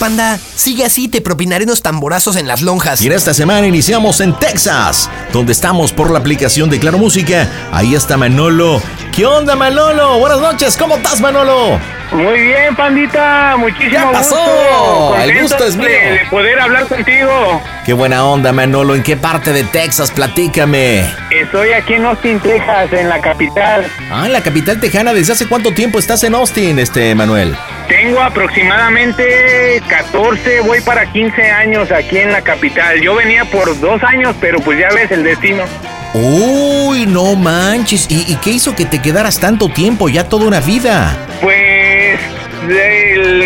Panda, sigue así, te propinaré unos tamborazos en las lonjas. Y en esta semana iniciamos en Texas, donde estamos por la aplicación de Claro Música. Ahí está Manolo. ¿Qué onda, Manolo? Buenas noches, ¿cómo estás, Manolo? Muy bien, pandita, muchísimo ¿Qué pasó? gusto. El gusto es mío. de, de poder hablar contigo. Qué buena onda, Manolo. ¿En qué parte de Texas? Platícame. Estoy aquí en Austin, Texas, en la capital. Ah, en la capital tejana. ¿Desde hace cuánto tiempo estás en Austin, este Manuel? Tengo aproximadamente 14, voy para 15 años aquí en la capital. Yo venía por dos años, pero pues ya ves el destino. Uy, no manches. ¿Y, y qué hizo que te quedaras tanto tiempo? Ya toda una vida. Pues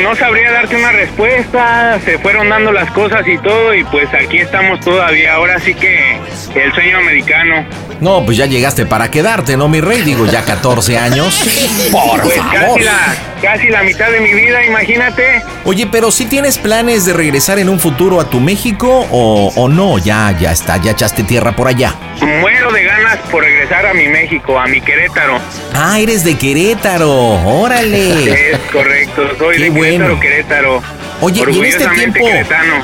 no sabría darte una respuesta, se fueron dando las cosas y todo y pues aquí estamos todavía. Ahora sí que el sueño americano. No, pues ya llegaste para quedarte, ¿no, mi rey? Digo, ya 14 años. Por Pues favor. casi la, casi la mitad de mi vida, imagínate. Oye, pero si tienes planes de regresar en un futuro a tu México o, o no, ya, ya está, ya echaste tierra por allá. Muero de ganas por regresar a mi México, a mi Querétaro. Ah, eres de Querétaro, órale. Es correcto, soy Qué de Querétaro, bueno. Querétaro. Oye, y en este tiempo- queretano.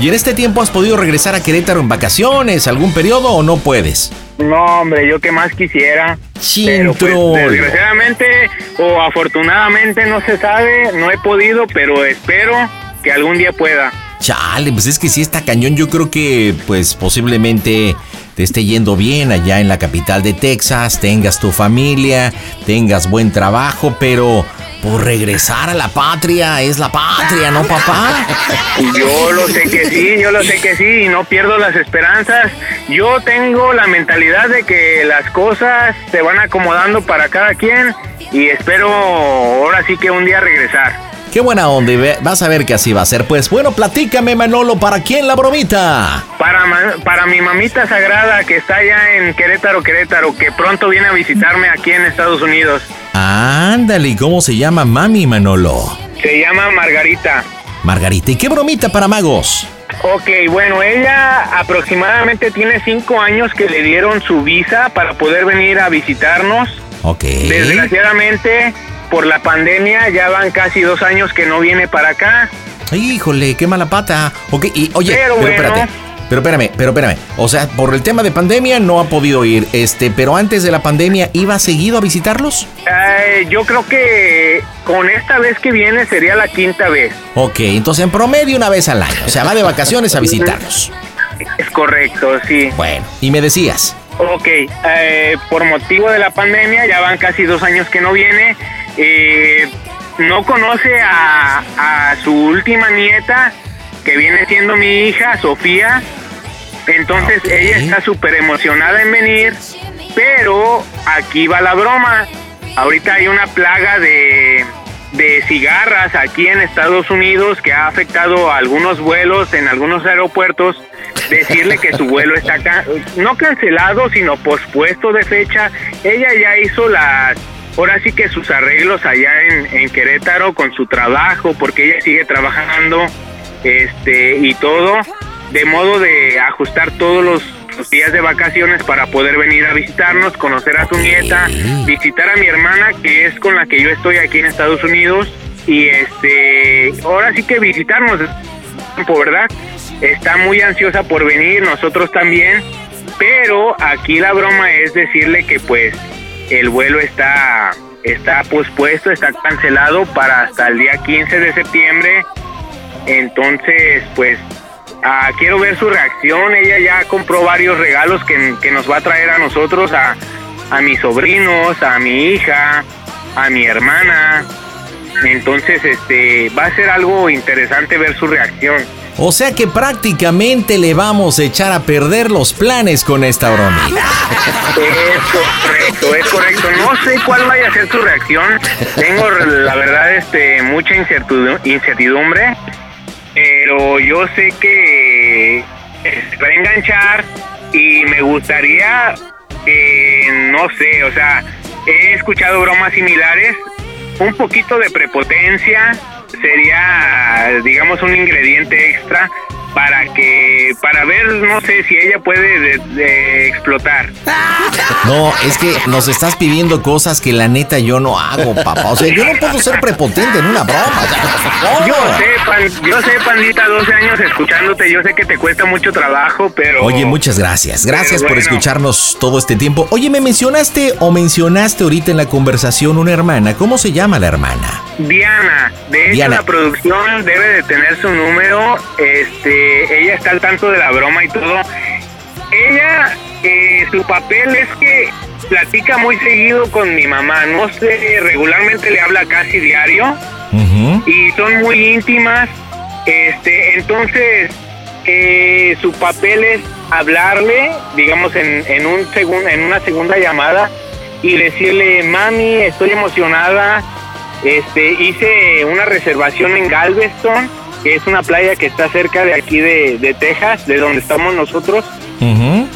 ¿Y en este tiempo has podido regresar a Querétaro en vacaciones, algún periodo o no puedes? No, hombre, yo que más quisiera. Pero pues, desgraciadamente o afortunadamente no se sabe, no he podido, pero espero que algún día pueda. Chale, pues es que si está cañón, yo creo que pues posiblemente te esté yendo bien allá en la capital de Texas, tengas tu familia, tengas buen trabajo, pero por regresar a la patria es la patria, ¿no, papá? Yo lo sé que sí, yo lo sé que sí, y no pierdo las esperanzas. Yo tengo la mentalidad de que las cosas se van acomodando para cada quien y espero ahora sí que un día regresar. Qué buena onda, y vas a ver que así va a ser. Pues bueno, platícame, Manolo, ¿para quién la bromita? Para, para mi mamita sagrada que está allá en Querétaro, Querétaro, que pronto viene a visitarme aquí en Estados Unidos. Ándale, ¿y cómo se llama mami, Manolo? Se llama Margarita. Margarita, ¿y qué bromita para magos? Ok, bueno, ella aproximadamente tiene cinco años que le dieron su visa para poder venir a visitarnos. Ok. Desgraciadamente, por la pandemia, ya van casi dos años que no viene para acá. Híjole, qué mala pata. Ok, y oye, Pero pero, bueno. espérate. Pero espérame, pero espérame. O sea, por el tema de pandemia no ha podido ir. Este, pero antes de la pandemia, ¿iba seguido a visitarlos? Eh, yo creo que con esta vez que viene sería la quinta vez. Ok, entonces en promedio una vez al año. O sea, va de vacaciones a visitarlos. Es correcto, sí. Bueno, y me decías. Ok, eh, por motivo de la pandemia, ya van casi dos años que no viene. eh, no conoce a, a su última nieta, que viene siendo mi hija, Sofía. Entonces ella está súper emocionada en venir, pero aquí va la broma. Ahorita hay una plaga de, de cigarras aquí en Estados Unidos que ha afectado a algunos vuelos en algunos aeropuertos. Decirle que su vuelo está no cancelado, sino pospuesto de fecha. Ella ya hizo las, ahora sí que sus arreglos allá en, en Querétaro con su trabajo, porque ella sigue trabajando este y todo, de modo de ajustar todos los, días de vacaciones para poder venir a visitarnos, conocer a su nieta, visitar a mi hermana que es con la que yo estoy aquí en Estados Unidos y este ahora sí que visitarnos ¿verdad? Está muy ansiosa por venir, nosotros también, pero aquí la broma es decirle que pues el vuelo está está pospuesto, está cancelado para hasta el día 15 de septiembre. Entonces, pues ah, quiero ver su reacción. Ella ya compró varios regalos que, que nos va a traer a nosotros, a, a mis sobrinos, a mi hija, a mi hermana. Entonces, este, va a ser algo interesante ver su reacción. O sea que prácticamente le vamos a echar a perder los planes con esta broma. Es correcto, es correcto. No sé cuál vaya a ser su reacción. Tengo, la verdad, este, mucha incertidumbre, pero yo sé que se va a enganchar y me gustaría, eh, no sé, o sea, he escuchado bromas similares, un poquito de prepotencia sería, digamos, un ingrediente extra para que para ver no sé si ella puede de, explotar. No es que nos estás pidiendo cosas que la neta yo no hago papá. O sea yo no puedo ser prepotente en una broma yo sé yo sé pandita 12 años escuchándote yo sé que te cuesta mucho trabajo pero oye muchas gracias. Gracias por escucharnos todo este tiempo. Oye me mencionaste o mencionaste ahorita en la conversación una hermana cómo se llama la hermana Diana. De hecho la producción debe de tener su número este ella está al tanto de la broma y todo. Ella, eh, su papel es que platica muy seguido con mi mamá, no sé, regularmente le habla casi diario y son muy íntimas. Este, entonces, eh, su papel es hablarle, digamos, en, en, un en una segunda llamada y decirle, mami, estoy emocionada, este, hice una reservación en Galveston que es una playa que está cerca de aquí de, Texas, de donde estamos nosotros.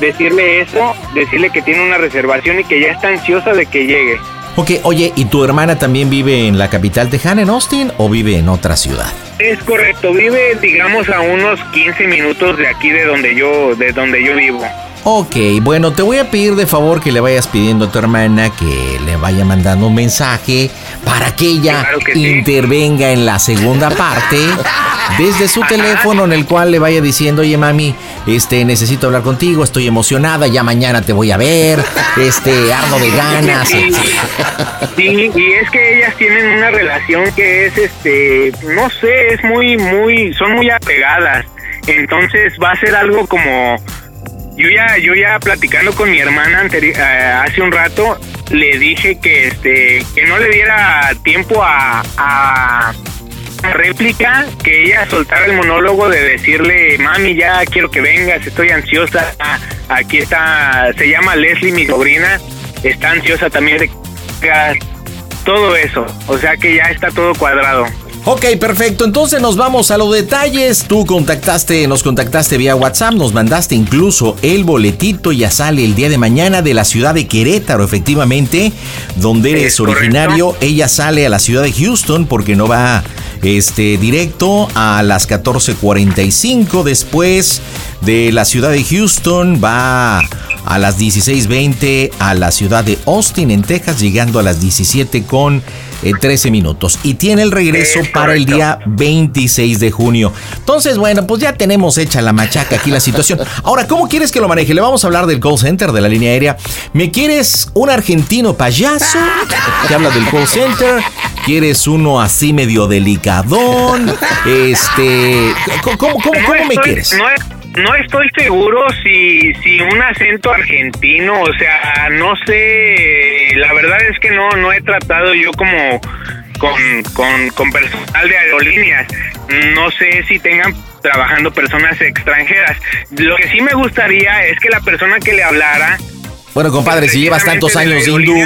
Decirle eso, decirle que tiene una reservación y que ya está ansiosa de que llegue. Ok, oye, ¿y tu hermana también vive en la capital tejana, en Austin, o vive en otra ciudad? Es correcto, vive, digamos, a unos 15 minutos de aquí de donde yo, de donde yo vivo. Ok, bueno, te voy a pedir de favor que le vayas pidiendo a tu hermana que le vaya mandando un mensaje para que ella intervenga en la segunda parte desde su teléfono en el cual le vaya diciendo, oye mami, este, necesito hablar contigo, estoy emocionada, ya mañana te voy a ver, este, ardo de ganas. Sí, y es que ellas tienen una relación que es, este, no sé, es muy, muy, son muy apegadas. Entonces va a ser algo como yo ya, yo ya platicando con mi hermana eh, hace un rato, le dije que este, que no le diera tiempo a, a réplica, que ella soltara el monólogo de decirle, mami, ya quiero que vengas, estoy ansiosa. Aquí está, se llama Leslie, mi sobrina, está ansiosa también de todo eso. O sea que ya está todo cuadrado. Ok, perfecto. Entonces nos vamos a los detalles. Tú contactaste, nos contactaste vía WhatsApp, nos mandaste incluso el boletito. Ya sale el día de mañana de la ciudad de Querétaro, efectivamente, donde eres originario. Ella sale a la ciudad de Houston porque no va este directo a las 14:45. Después de la ciudad de Houston va a las 16:20 a la ciudad de Austin en Texas, llegando a las 17 con 13 minutos. Y tiene el regreso para el día 26 de junio. Entonces, bueno, pues ya tenemos hecha la machaca aquí la situación. Ahora, ¿cómo quieres que lo maneje? Le vamos a hablar del call center de la línea aérea. ¿Me quieres un argentino payaso que habla del call center? ¿Quieres uno así medio delicadón? Este, ¿cómo, me quieres? no estoy seguro si, si un acento argentino, o sea, no sé, la verdad es que no, no he tratado yo como con, con, con personal de aerolíneas, no sé si tengan trabajando personas extranjeras. Lo que sí me gustaría es que la persona que le hablara bueno, compadre, si llevas tantos años de hindú,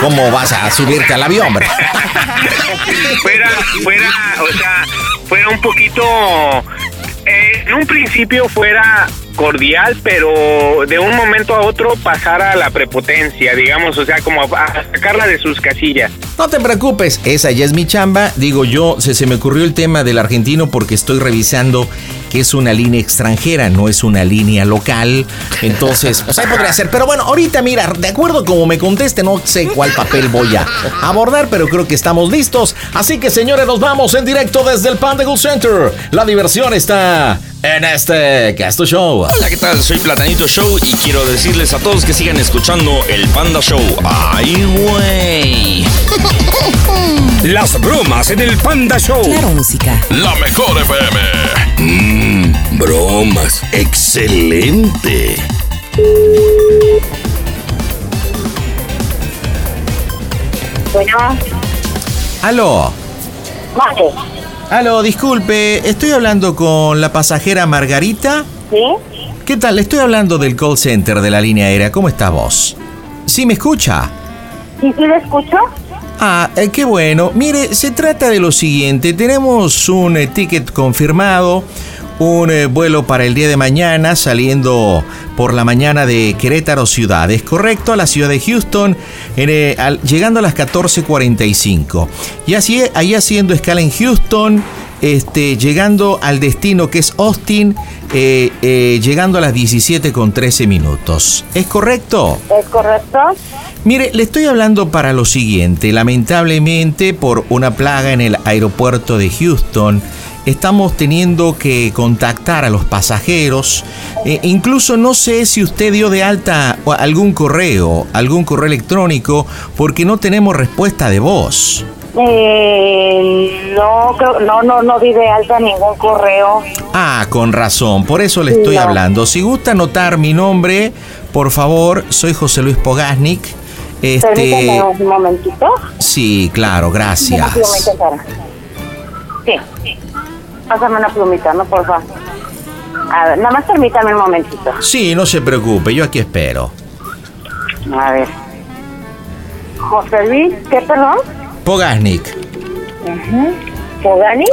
¿cómo vas a subirte al avión, hombre? fuera, fuera, o sea, fuera un poquito eh, en un principio fuera cordial, pero de un momento a otro pasara a la prepotencia, digamos, o sea, como a sacarla de sus casillas. No te preocupes, esa ya es mi chamba. Digo yo, se, se me ocurrió el tema del argentino porque estoy revisando que es una línea extranjera, no es una línea local. Entonces, pues ahí podría ser. Pero bueno, ahorita mira, de acuerdo como me conteste, no sé cuál papel voy a abordar, pero creo que estamos listos. Así que señores, nos vamos en directo desde el Panda Center. La diversión está en este Casto Show. Hola, ¿qué tal? Soy Platanito Show y quiero decirles a todos que sigan escuchando el Panda Show. ¡Ay, güey! Las bromas en el Panda Show. Claro, música. La mejor FM. Mmm, bromas. Excelente. Bueno, Aló. vale. Aló, disculpe, estoy hablando con la pasajera Margarita. ¿Sí? ¿Qué tal? Le estoy hablando del call center de la línea aérea. ¿Cómo está vos? ¿Sí me escucha? ¿Sí, sí le escucho? Ah, eh, qué bueno. Mire, se trata de lo siguiente. Tenemos un eh, ticket confirmado, un eh, vuelo para el día de mañana saliendo por la mañana de Querétaro Ciudad. Es correcto, a la ciudad de Houston, en, al- llegando a las 14.45. Y así, ahí haciendo escala en Houston, este, llegando al destino que es Austin, eh, eh, llegando a las 17.13 minutos. ¿Es correcto? ¿Es correcto? Mire, le estoy hablando para lo siguiente. Lamentablemente, por una plaga en el aeropuerto de Houston, estamos teniendo que contactar a los pasajeros. Eh, incluso no sé si usted dio de alta algún correo, algún correo electrónico, porque no tenemos respuesta de voz. Eh, no, no, no, no di de alta ningún correo. Ah, con razón, por eso le estoy No. hablando. Si gusta anotar mi nombre, por favor, soy José Luis Pogasnik. Este, Permítame un momentito. sí, claro, gracias. plumita, Sara. Sí. Pásame una plumita, ¿no? Por favor. A ver, nada más permítame un momentito. Sí, no se preocupe, yo aquí espero. A ver. José Luis, ¿qué, perdón? Pogasnik, ¿Fogani?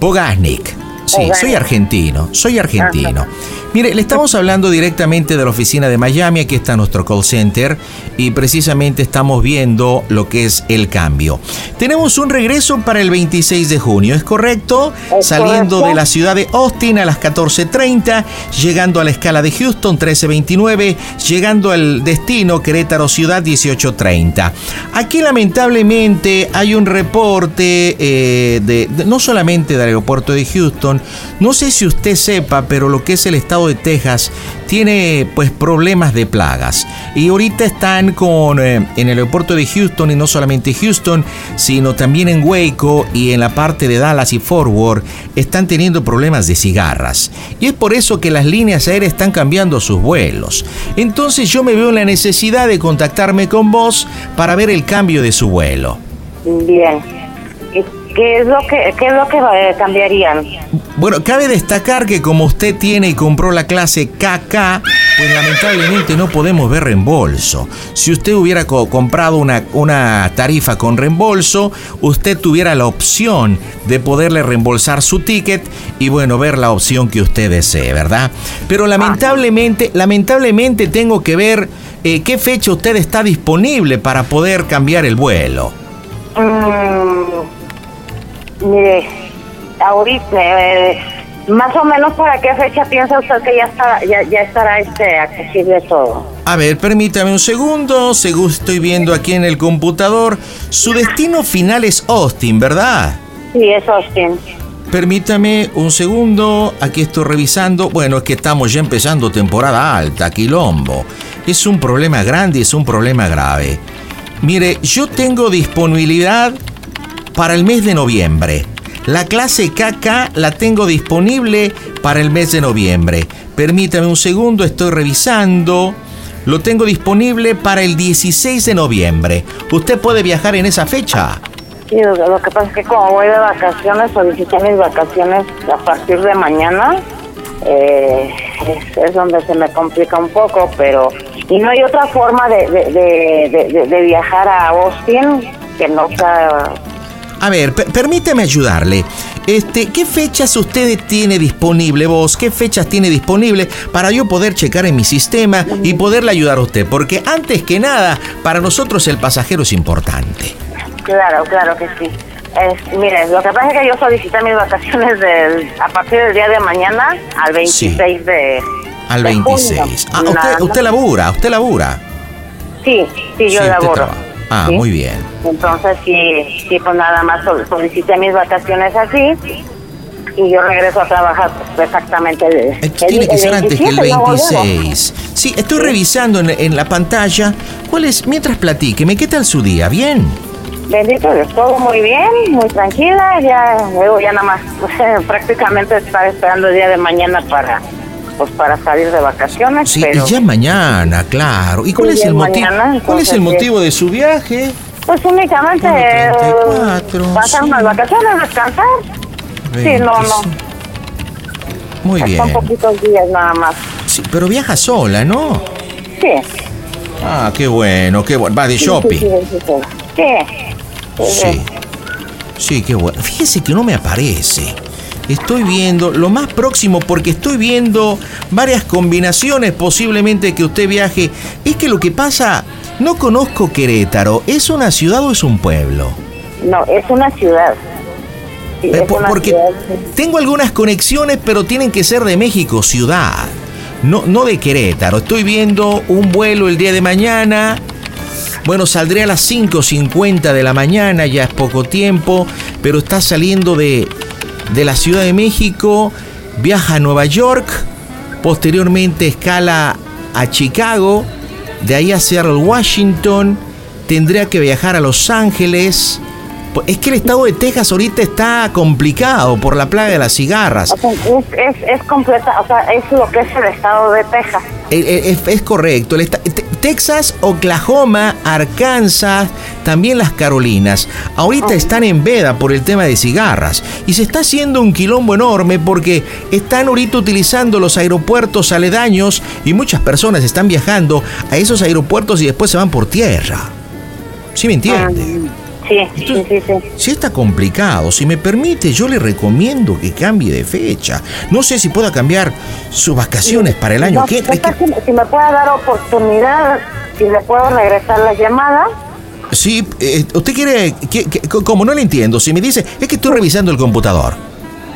Pogasnik. Sí, Pogasnik. soy argentino, soy argentino. Mire, le estamos hablando directamente de la oficina de Miami, aquí está nuestro call center y precisamente estamos viendo lo que es el cambio. Tenemos un regreso para el 26 de junio, ¿es correcto? Es Saliendo correcto. de la ciudad de Austin a las 14.30, llegando a la escala de Houston 13.29, llegando al destino Querétaro Ciudad 18.30. Aquí lamentablemente hay un reporte eh, de, de- no solamente del aeropuerto de Houston, no sé si usted sepa, pero lo que es el estado de Texas tiene pues problemas de plagas. Y ahorita están con eh, en el aeropuerto de Houston y no solamente Houston, sino también en Waco y en la parte de Dallas y Fort Worth están teniendo problemas de cigarras. Y es por eso que las líneas aéreas están cambiando sus vuelos. Entonces yo me veo en la necesidad de contactarme con vos para ver el cambio de su vuelo. Bien. ¿Y ¿Qué es lo que, qué es lo que eh, cambiarían? Bueno, cabe destacar que como usted tiene y compró la clase KK, pues lamentablemente no podemos ver reembolso. Si usted hubiera co- comprado una, una tarifa con reembolso, usted tuviera la opción de poderle reembolsar su ticket y bueno, ver la opción que usted desee, ¿verdad? Pero lamentablemente, lamentablemente tengo que ver eh, qué fecha usted está disponible para poder cambiar el vuelo. Mm, mire, ahorita, eh, más o menos para qué fecha piensa usted que ya está, ya, ya estará este accesible todo. A ver, permítame un segundo, según estoy viendo aquí en el computador, su destino final es Austin, ¿verdad? Sí, es Austin. Permítame un segundo, aquí estoy revisando. Bueno, es que estamos ya empezando temporada alta, quilombo. Es un problema grande, es un problema grave. Mire, yo tengo disponibilidad para el mes de noviembre. La clase KK la tengo disponible para el mes de noviembre. Permítame un segundo, estoy revisando. Lo tengo disponible para el 16 de noviembre. ¿Usted puede viajar en esa fecha? Sí, lo, que pasa es que como voy de vacaciones, solicité mis vacaciones a partir de mañana. eh, es, donde se me complica un poco, pero... Y no hay otra forma de- de- de viajar a Austin que no sea... A ver, per- permíteme ayudarle. Este, ¿qué fechas usted tiene disponible vos? ¿Qué fechas tiene disponible para yo poder checar en mi sistema y poderle ayudar a usted? Porque antes que nada, para nosotros el pasajero es importante. Claro, claro que sí. Es, mire, lo que pasa es que yo solicité mis vacaciones del, a partir del día de mañana al 26 de... Al de junio. 26. Ah, usted, usted labura, usted labura. Sí, sí, yo Sí, trabaja. Ah, ¿sí? muy bien. Entonces, sí, sí, pues nada más sol- solicité mis vacaciones así. y yo regreso a trabajar pues, exactamente el, Eh, Tiene que ser antes que el 27, no. 26. Sí, estoy revisando en, en la pantalla. ¿Cuál es? Mientras platíqueme, ¿qué tal su día? ¿Bien? Bendito Dios, todo muy bien, muy tranquila, ya luego ya nada más prácticamente estar esperando el día de mañana para pues para salir de vacaciones, Sí, pero y ya mañana, claro. ¿Y cuál Sí, es el motivo? ¿Cuál es el motivo de su viaje? pues únicamente eh, 1.34, pasar sí. unas vacaciones, descansar. Sí, no, no. Muy bien. Son poquitos días nada más. Sí, pero viaja sola, ¿no? Sí. Ah, qué bueno, qué bueno. Va de Sí, shopping. Sí. Sí. Sí. Sí, qué bueno. Fíjese que no me aparece. Estoy viendo lo más próximo porque estoy viendo varias combinaciones posiblemente que usted viaje. Es que lo que pasa, no conozco Querétaro. ¿Es una ciudad o es un pueblo? No, es una ciudad. Sí, Eh, es po- una porque ciudad, sí. tengo algunas conexiones, pero tienen que ser de México, ciudad. No, no de Querétaro. Estoy viendo un vuelo el día de mañana. Bueno, saldré a las 5.50 de la mañana, ya es poco tiempo, pero está saliendo de, de la Ciudad de México, viaja a Nueva York, posteriormente escala a Chicago, de ahí a Seattle, Washington, tendría que viajar a Los Ángeles. Po- Es que el estado de Texas ahorita está complicado por la plaga de las cigarras. O sea, es, es, es completa, o sea, es lo que es el estado de Texas. Eh, eh, Es, es correcto. el Texas, Oklahoma, Arkansas, también las Carolinas. Ahorita están en veda por el tema de cigarras. Y se está haciendo un quilombo enorme porque están ahorita utilizando los aeropuertos aledaños y muchas personas están viajando a esos aeropuertos y después se van por tierra. ¿Sí me entiende? Sí, sí, sí, sí. Si está complicado, si me permite, yo le recomiendo que cambie de fecha. No sé si pueda cambiar sus vacaciones para el año No, que sé si, si me puede dar oportunidad, si le puedo regresar la llamada. Sí, eh, usted quiere, que, que- como no le entiendo, si me dice, es que estoy revisando el computador.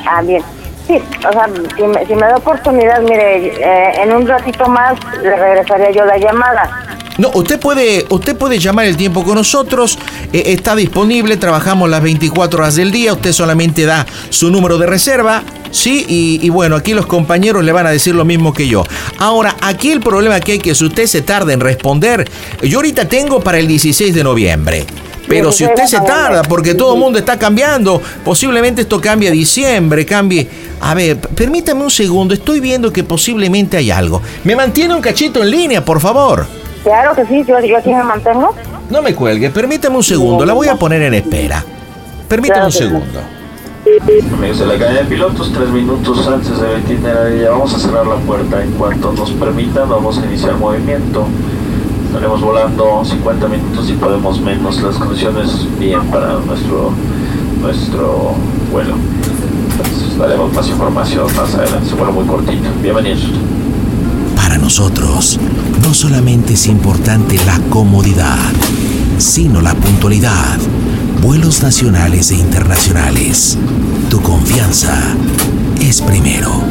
Ah, bien. Sí, o sea, si me, si me da oportunidad, mire, eh, en un ratito más le regresaría yo la llamada. No, usted puede, usted puede llamar el tiempo con nosotros, eh, está disponible, trabajamos las 24 horas del día, usted solamente da su número de reserva, ¿sí? Y, y bueno, aquí los compañeros le van a decir lo mismo que yo. Ahora, aquí el problema que hay que si usted se tarda en responder, yo ahorita tengo para el 16 de noviembre. Pero si usted se tarda, porque todo el mundo está cambiando, posiblemente esto cambie a diciembre, cambie... A ver, permítame un segundo, estoy viendo que posiblemente hay algo. ¿Me mantiene un cachito en línea, por favor? Claro que sí, yo, yo aquí me mantengo. No me cuelgue, permítame un segundo, la voy a poner en espera. Permítame un segundo. Amigos de la cadena de pilotos, tres minutos antes de itinerario ya vamos a cerrar la puerta. En cuanto nos permitan, vamos a iniciar movimiento. Estaremos volando 50 minutos y podemos menos las condiciones bien para nuestro nuestro vuelo. Entonces, daremos más información más adelante. Un vuelo muy cortito. Bienvenidos. Para nosotros, no solamente es importante la comodidad, sino la puntualidad. Vuelos nacionales e internacionales. Tu confianza es primero.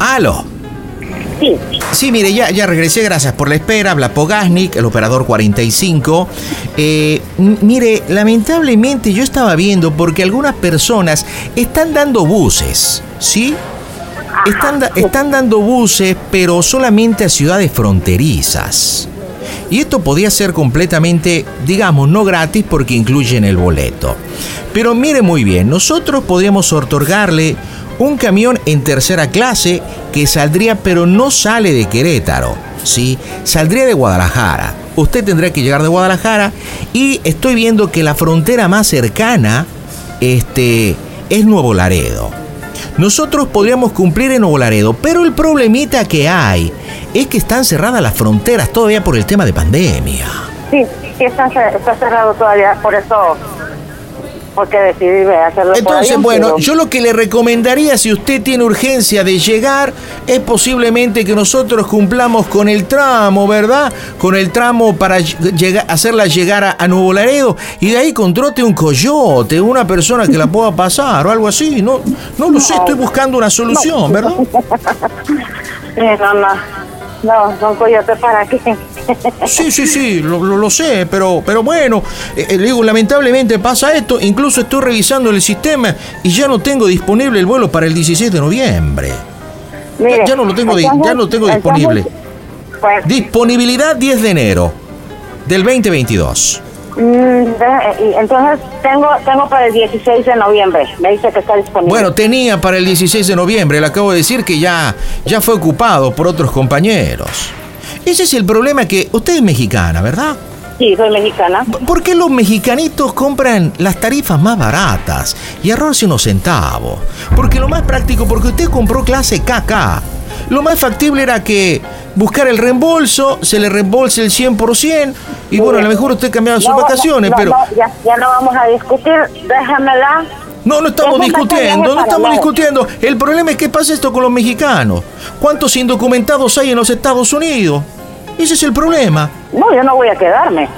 ¡Aló! Sí. Sí, mire, ya, ya regresé, gracias por la espera. Habla Pogasnik, el operador 45. Eh, mire, lamentablemente yo estaba viendo porque algunas personas están dando buses, ¿sí? Están, están dando buses, pero solamente a ciudades fronterizas. Y esto podía ser completamente, digamos, no gratis porque incluyen el boleto. Pero mire muy bien, nosotros podríamos otorgarle un camión en tercera clase que saldría, pero no sale de Querétaro, ¿sí? Saldría de Guadalajara. Usted tendrá que llegar de Guadalajara y estoy viendo que la frontera más cercana este, es Nuevo Laredo. Nosotros podríamos cumplir en Nuevo Laredo, pero el problemita que hay es que están cerradas las fronteras todavía por el tema de pandemia. Sí, sí, está, cer- está cerrado todavía, por eso, porque decidí hacerlo por Entonces, ahí, bueno, pero- yo lo que le recomendaría si usted tiene urgencia de llegar es posiblemente que nosotros cumplamos con el tramo, ¿verdad? Con el tramo para llegar, hacerla llegar a, a Nuevo Laredo y de ahí contrate un coyote, una persona que la pueda pasar o algo así. No, no lo sé, estoy buscando una solución, ¿verdad? No, no. No, don Coyote, ¿para qué? Sí, sí, sí, lo, lo- lo sé, pero, pero bueno, eh, eh, le digo, lamentablemente pasa esto, incluso estoy revisando el sistema y ya no tengo disponible el vuelo para el 16 de noviembre. Mire, ya no lo tengo, ya lo tengo entonces, disponible. Pues, Disponibilidad 10 de enero del 2022. Mm, y entonces tengo tengo para el 16 de noviembre. Me dice que está disponible. Bueno, tenía para el 16 de noviembre, le acabo de decir que ya, ya fue ocupado por otros compañeros. Ese es el problema que usted es mexicana, ¿verdad? Sí, soy mexicana. ¿Por qué los mexicanitos compran las tarifas más baratas y ahorrarse unos centavos? Porque lo más práctico, porque usted compró clase KK. Lo más factible era que buscar el reembolso, se le reembolse el 100% y bueno, a lo mejor usted cambiaba sus No, vacaciones, no, pero... no, ya, ya no vamos a discutir. Déjamela. No, no estamos discutiendo, no estamos discutiendo. El problema es que pasa esto con los mexicanos. ¿Cuántos indocumentados hay en los Estados Unidos? Ese es el problema. No, yo no voy a quedarme.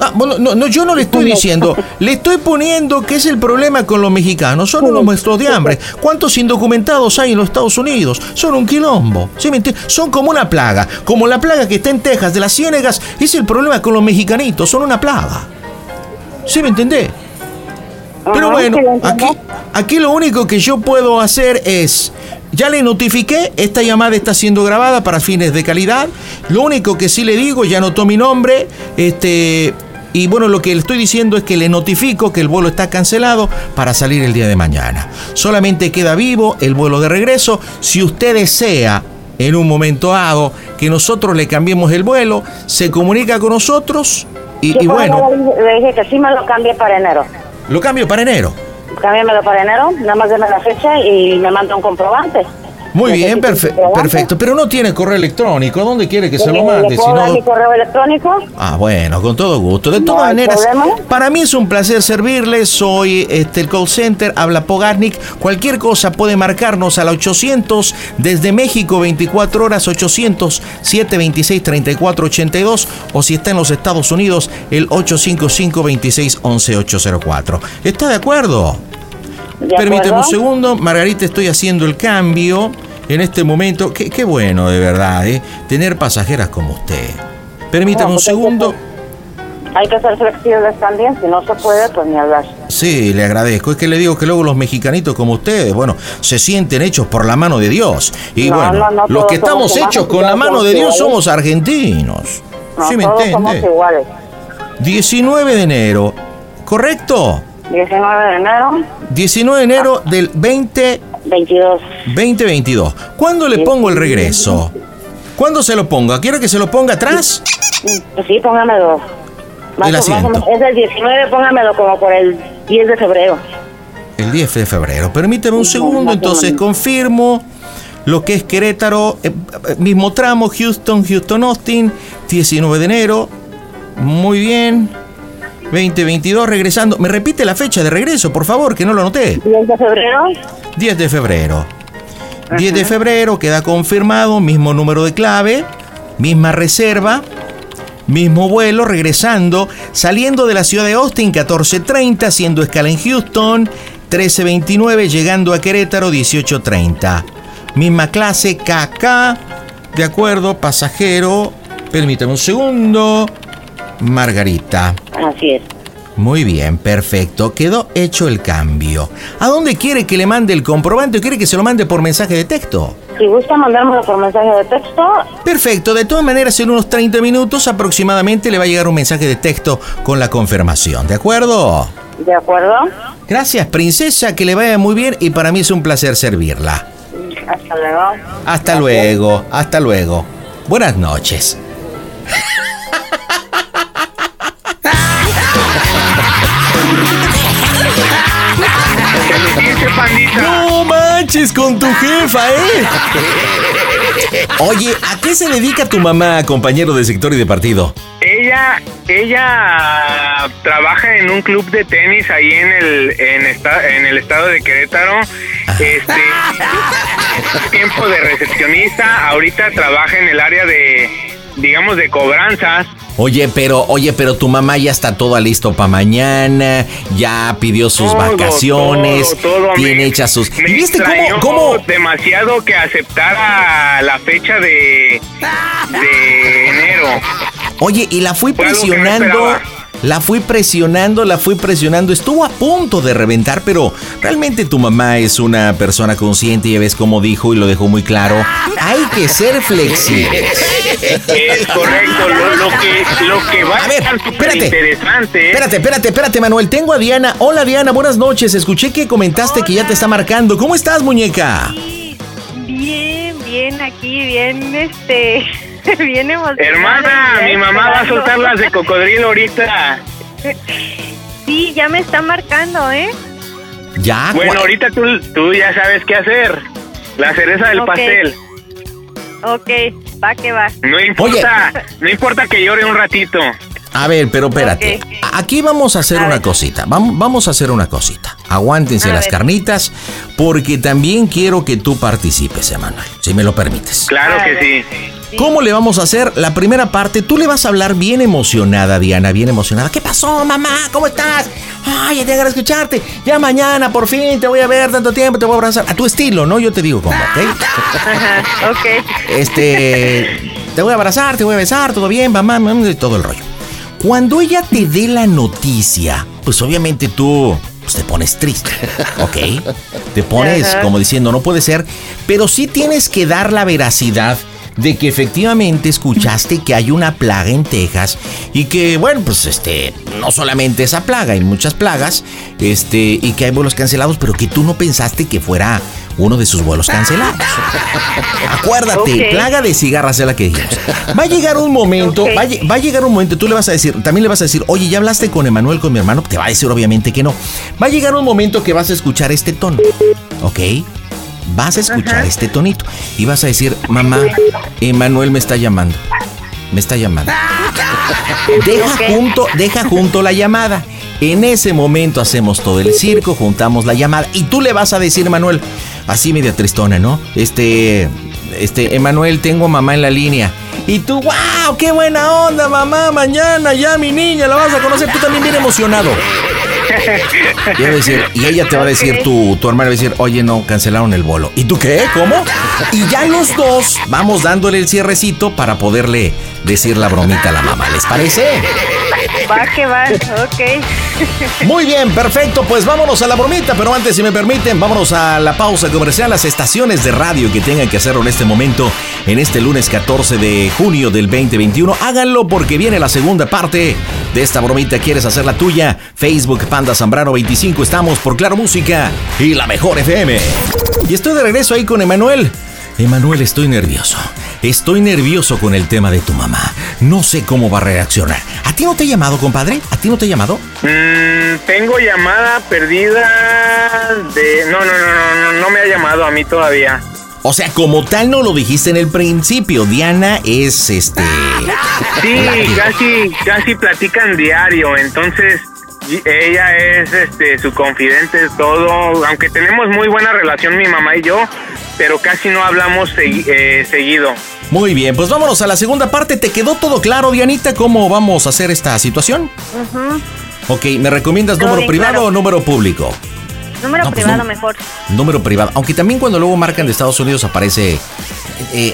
Ah, bueno, no, no, yo no le estoy diciendo, le estoy poniendo que es el problema con los mexicanos, son unos muestros de hambre. ¿Cuántos indocumentados hay en los Estados Unidos? Son un quilombo, ¿sí me? Son como una plaga, como la plaga que está en Texas de las ciénegas, es el problema con los mexicanitos, son una plaga. ¿Sí me entendés? Pero bueno, aquí, aquí lo único que yo puedo hacer es, ya le notifiqué, esta llamada está siendo grabada para fines de calidad. Lo único que sí le digo, ya anotó mi nombre, este, y bueno, lo que le estoy diciendo es que le notifico que el vuelo está cancelado para salir el día de mañana. Solamente queda vivo el vuelo de regreso. Si usted desea en un momento dado que nosotros le cambiemos el vuelo, se comunica con nosotros y, bueno, le dije que sí me lo cambie para enero. lo cambio para enero. Cámbiamelo para enero, nada más deme la fecha y me manda un comprobante. Muy bien, perfe- perfecto. Pero no tiene correo electrónico. ¿A dónde quiere que se lo ¿Le- mande? ¿Le Si no- mi correo electrónico? Ah, bueno, con todo gusto. De No todas maneras, problema. para mí es un placer servirle. Soy este, el call center, habla Pogarnik. Cualquier cosa puede marcarnos a la 800 desde México, 24 horas 800 726 3482 o si está en los Estados Unidos, el 855 26 11 804. ¿Está de acuerdo? ¿De Permíteme acuerdo? un segundo, Margarita, estoy haciendo el cambio en este momento. Qué, qué bueno, de verdad, ¿eh? tener pasajeras como usted. Permítame No, un pues segundo. Hay que ser flexibles también, si no se puede, pues ni hablar. Sí, le agradezco. Es que le digo que luego los mexicanitos como ustedes, bueno, se sienten hechos por la mano de Dios. Y No, bueno, no, no, los que estamos hechos con la mano de Dios iguales. somos argentinos. No, ¿Sí me todos somos entiende? iguales. 19 de enero, ¿correcto? 19 de enero, 19 de enero del 20... 22. 2022. ¿Cuándo le pongo el regreso? ¿Cuándo se lo ponga? ¿Quiero que se lo ponga atrás? Sí, póngamelo. Más El más asiento. menos- es del 19, póngamelo como por el 10 de febrero. El 10 de febrero. Permíteme un segundo, más entonces confirmo lo que es Querétaro, eh, eh, mismo tramo, Houston, Houston, Austin, 19 de enero. Muy bien. 2022, regresando. ¿Me repite la fecha de regreso, por favor, que no lo anoté? 10 de febrero, 10 de febrero. 10 de febrero queda confirmado, mismo número de clave, misma reserva, mismo vuelo, regresando, saliendo de la ciudad de Austin 14.30, haciendo escala en Houston 13.29, llegando a Querétaro 18.30. Misma clase KK, de acuerdo, pasajero, permítame un segundo, Margarita. así es. Muy bien, perfecto. Quedó hecho el cambio. ¿A dónde quiere que le mande el comprobante o quiere que se lo mande por mensaje de texto? Si gusta mandármelo por mensaje de texto, Perfecto, de todas maneras en unos 30 minutos aproximadamente le va a llegar un mensaje de texto con la confirmación, ¿de acuerdo? ¿de acuerdo? Gracias, princesa, que le vaya muy bien y para mí es un placer servirla. Hasta luego. Hasta luego, hasta luego. Buenas noches. Manches con tu jefa, ¿eh? Oye, ¿a qué se dedica tu mamá, compañero de sector y de partido? Ella, ella trabaja en un club de tenis ahí en el, en, el estado de Querétaro. Este, tiempo de recepcionista. Ahorita trabaja en el área de, digamos, de cobranzas. Oye, pero, oye, pero tu mamá ya está todo listo para mañana, ya pidió sus Todo, vacaciones, todo, todo, tiene hechas sus. Me ¿Y viste cómo, cómo? demasiado que aceptara la fecha de, de enero. Oye, y la fui Fue presionando. La fui presionando, la fui presionando. Estuvo a punto de reventar, pero realmente tu mamá es una persona consciente. Ya ves cómo dijo y lo dejó muy claro. Hay que ser flexibles. Es correcto, lo, lo que, lo que va A ver, estar súper espérate. interesante. Espérate, espérate, espérate, Manuel. Tengo a Diana. Hola, Diana, buenas noches. Escuché que comentaste que ya te está marcando. ¿Cómo estás, muñeca? Bien, bien, aquí, bien, este, bien emocionada. Hermana, mi mamá va a soltar las de cocodrilo ahorita. Sí, ya me está marcando, ¿eh? Ya, Bueno, ahorita tú, tú ya sabes qué hacer. La cereza del pastel. Ok, va que va. No importa, no importa que llore un ratito. A ver, pero espérate. Aquí vamos a hacer una cosita. Vamos, vamos a hacer una cosita. Aguántense A las ver. carnitas, porque también quiero que tú participes, Emanuel, si me lo permites. Claro que sí. ¿Cómo le vamos a hacer? La primera parte, tú le vas a hablar bien emocionada, Diana, bien emocionada. ¿Qué pasó, mamá? ¿Cómo estás? Ay, tengo que escucharte. Ya mañana, por fin, te voy a ver tanto tiempo, te voy a abrazar. A tu estilo, ¿no? Yo te digo cómo, ¿ok? Ok. Este, te voy a abrazar, te voy a besar, todo bien, mamá, mamá, todo el rollo. Cuando ella te dé la noticia, pues obviamente tú pues, te pones triste, ¿ok? Te pones Ajá. como diciendo, no puede ser, pero sí tienes que dar la veracidad de que efectivamente escuchaste que hay una plaga en Texas y que, bueno, pues este, no solamente esa plaga, hay muchas plagas, este, y que hay vuelos cancelados, pero que tú no pensaste que fuera uno de sus vuelos cancelados. Acuérdate, plaga de cigarras es la que dijimos. Va a llegar un momento, va, a, va a llegar un momento, tú le vas a decir, también le vas a decir, oye, ¿ya hablaste con Emanuel, con mi hermano? Te va a decir obviamente que no. Va a llegar un momento que vas a escuchar este tono, ¿ok? Vas a escuchar Ajá. este tonito y vas a decir, mamá, Emanuel me está llamando. Me está llamando. Deja Ok. junto, deja junto la llamada. En ese momento hacemos todo el circo, juntamos la llamada y tú le vas a decir, Manuel, así media tristona, ¿no? Este, este, Emanuel, tengo mamá en la línea. Y tú, wow, qué buena onda, mamá, mañana ya mi niña la vas a conocer, tú también bien emocionado. Y, decir- y ella te va a decir, tu, tu hermana va a decir, oye, no, cancelaron el bolo. ¿Y tú qué? ¿Cómo? Y ya los dos vamos dándole el cierrecito para poderle decir la bromita a la mamá. ¿Les parece? Va que va, ok. Muy bien, perfecto. Pues vámonos a la bromita, pero antes, si me permiten, vámonos a la pausa comercial. Las estaciones de radio que tengan que hacerlo en este momento, en este lunes 14 de junio del 2021, háganlo porque viene la segunda parte de esta bromita. ¿Quieres hacer la tuya? Facebook Panda Zambrano 25. Estamos por Claro Música y la mejor FM. Y estoy de regreso ahí con Emanuel. Emanuel, estoy nervioso. Estoy nervioso con el tema de tu mamá. No sé cómo va a reaccionar. ¿A ti no te ha llamado, compadre? ¿A ti no te ha llamado? Mm, tengo llamada perdida de... No, no, no, no, no, no me ha llamado a mí todavía. O sea, como tal no lo dijiste en el principio. Diana es este. Sí, casi, casi platican diario, entonces ella es este su confidente todo, aunque tenemos muy buena relación mi mamá y yo, pero casi no hablamos segui- eh, seguido. Muy bien, pues vámonos a la segunda parte. ¿Te quedó todo claro, Dianita, cómo vamos a hacer esta situación? Ujú. Ok, ¿me recomiendas Todo número privado claro. o número público? Número No, pues privado no. mejor. Número privado. Aunque también cuando luego marcan de Estados Unidos aparece. eh,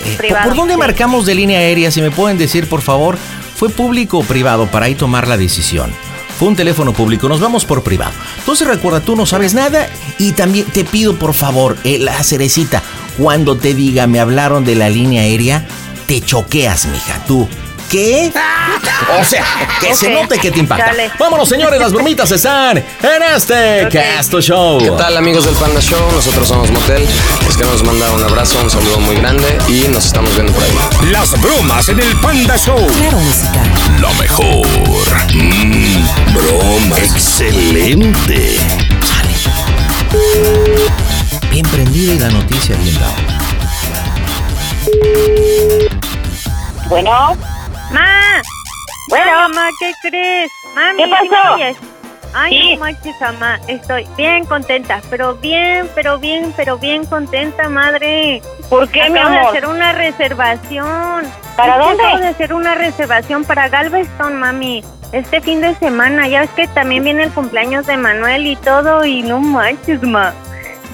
eh, Privado, ¿Por dónde sí. marcamos de línea aérea? Si me pueden decir, por favor, ¿fue público o privado para ahí tomar la decisión? Fue un teléfono público, nos vamos por privado. Entonces recuerda, tú no sabes nada y también te pido por favor, eh, la cerecita, cuando te diga me hablaron de la línea aérea, te choqueas, mija, tú. ¿Qué? O sea, que se note que te impacta. dale. Vámonos, señores, las bromitas están en este Ok. Casto Show. ¿Qué tal amigos del Panda Show? Nosotros somos Motel. Les queremos mandar un abrazo, un saludo muy grande y nos estamos viendo por ahí. Las bromas en el Panda Show. Claro, música. La mejor. Mm, broma. Excelente. Bien prendida y la noticia bien dada. Bueno, ¡Ma! Bueno. Mamá, ¿qué crees? Mami, ¿Qué pasó? Ay, Sí. no manches, mamá. Estoy bien contenta, pero bien, pero bien, pero bien contenta, madre. ¿Por qué, mi Acabo de amor? hacer una reservación. ¿Para Es dónde? Acabo de hacer una reservación para Galveston, mami. Este fin de semana, ya es que también viene el cumpleaños de Manuel y todo, y no manches, ma.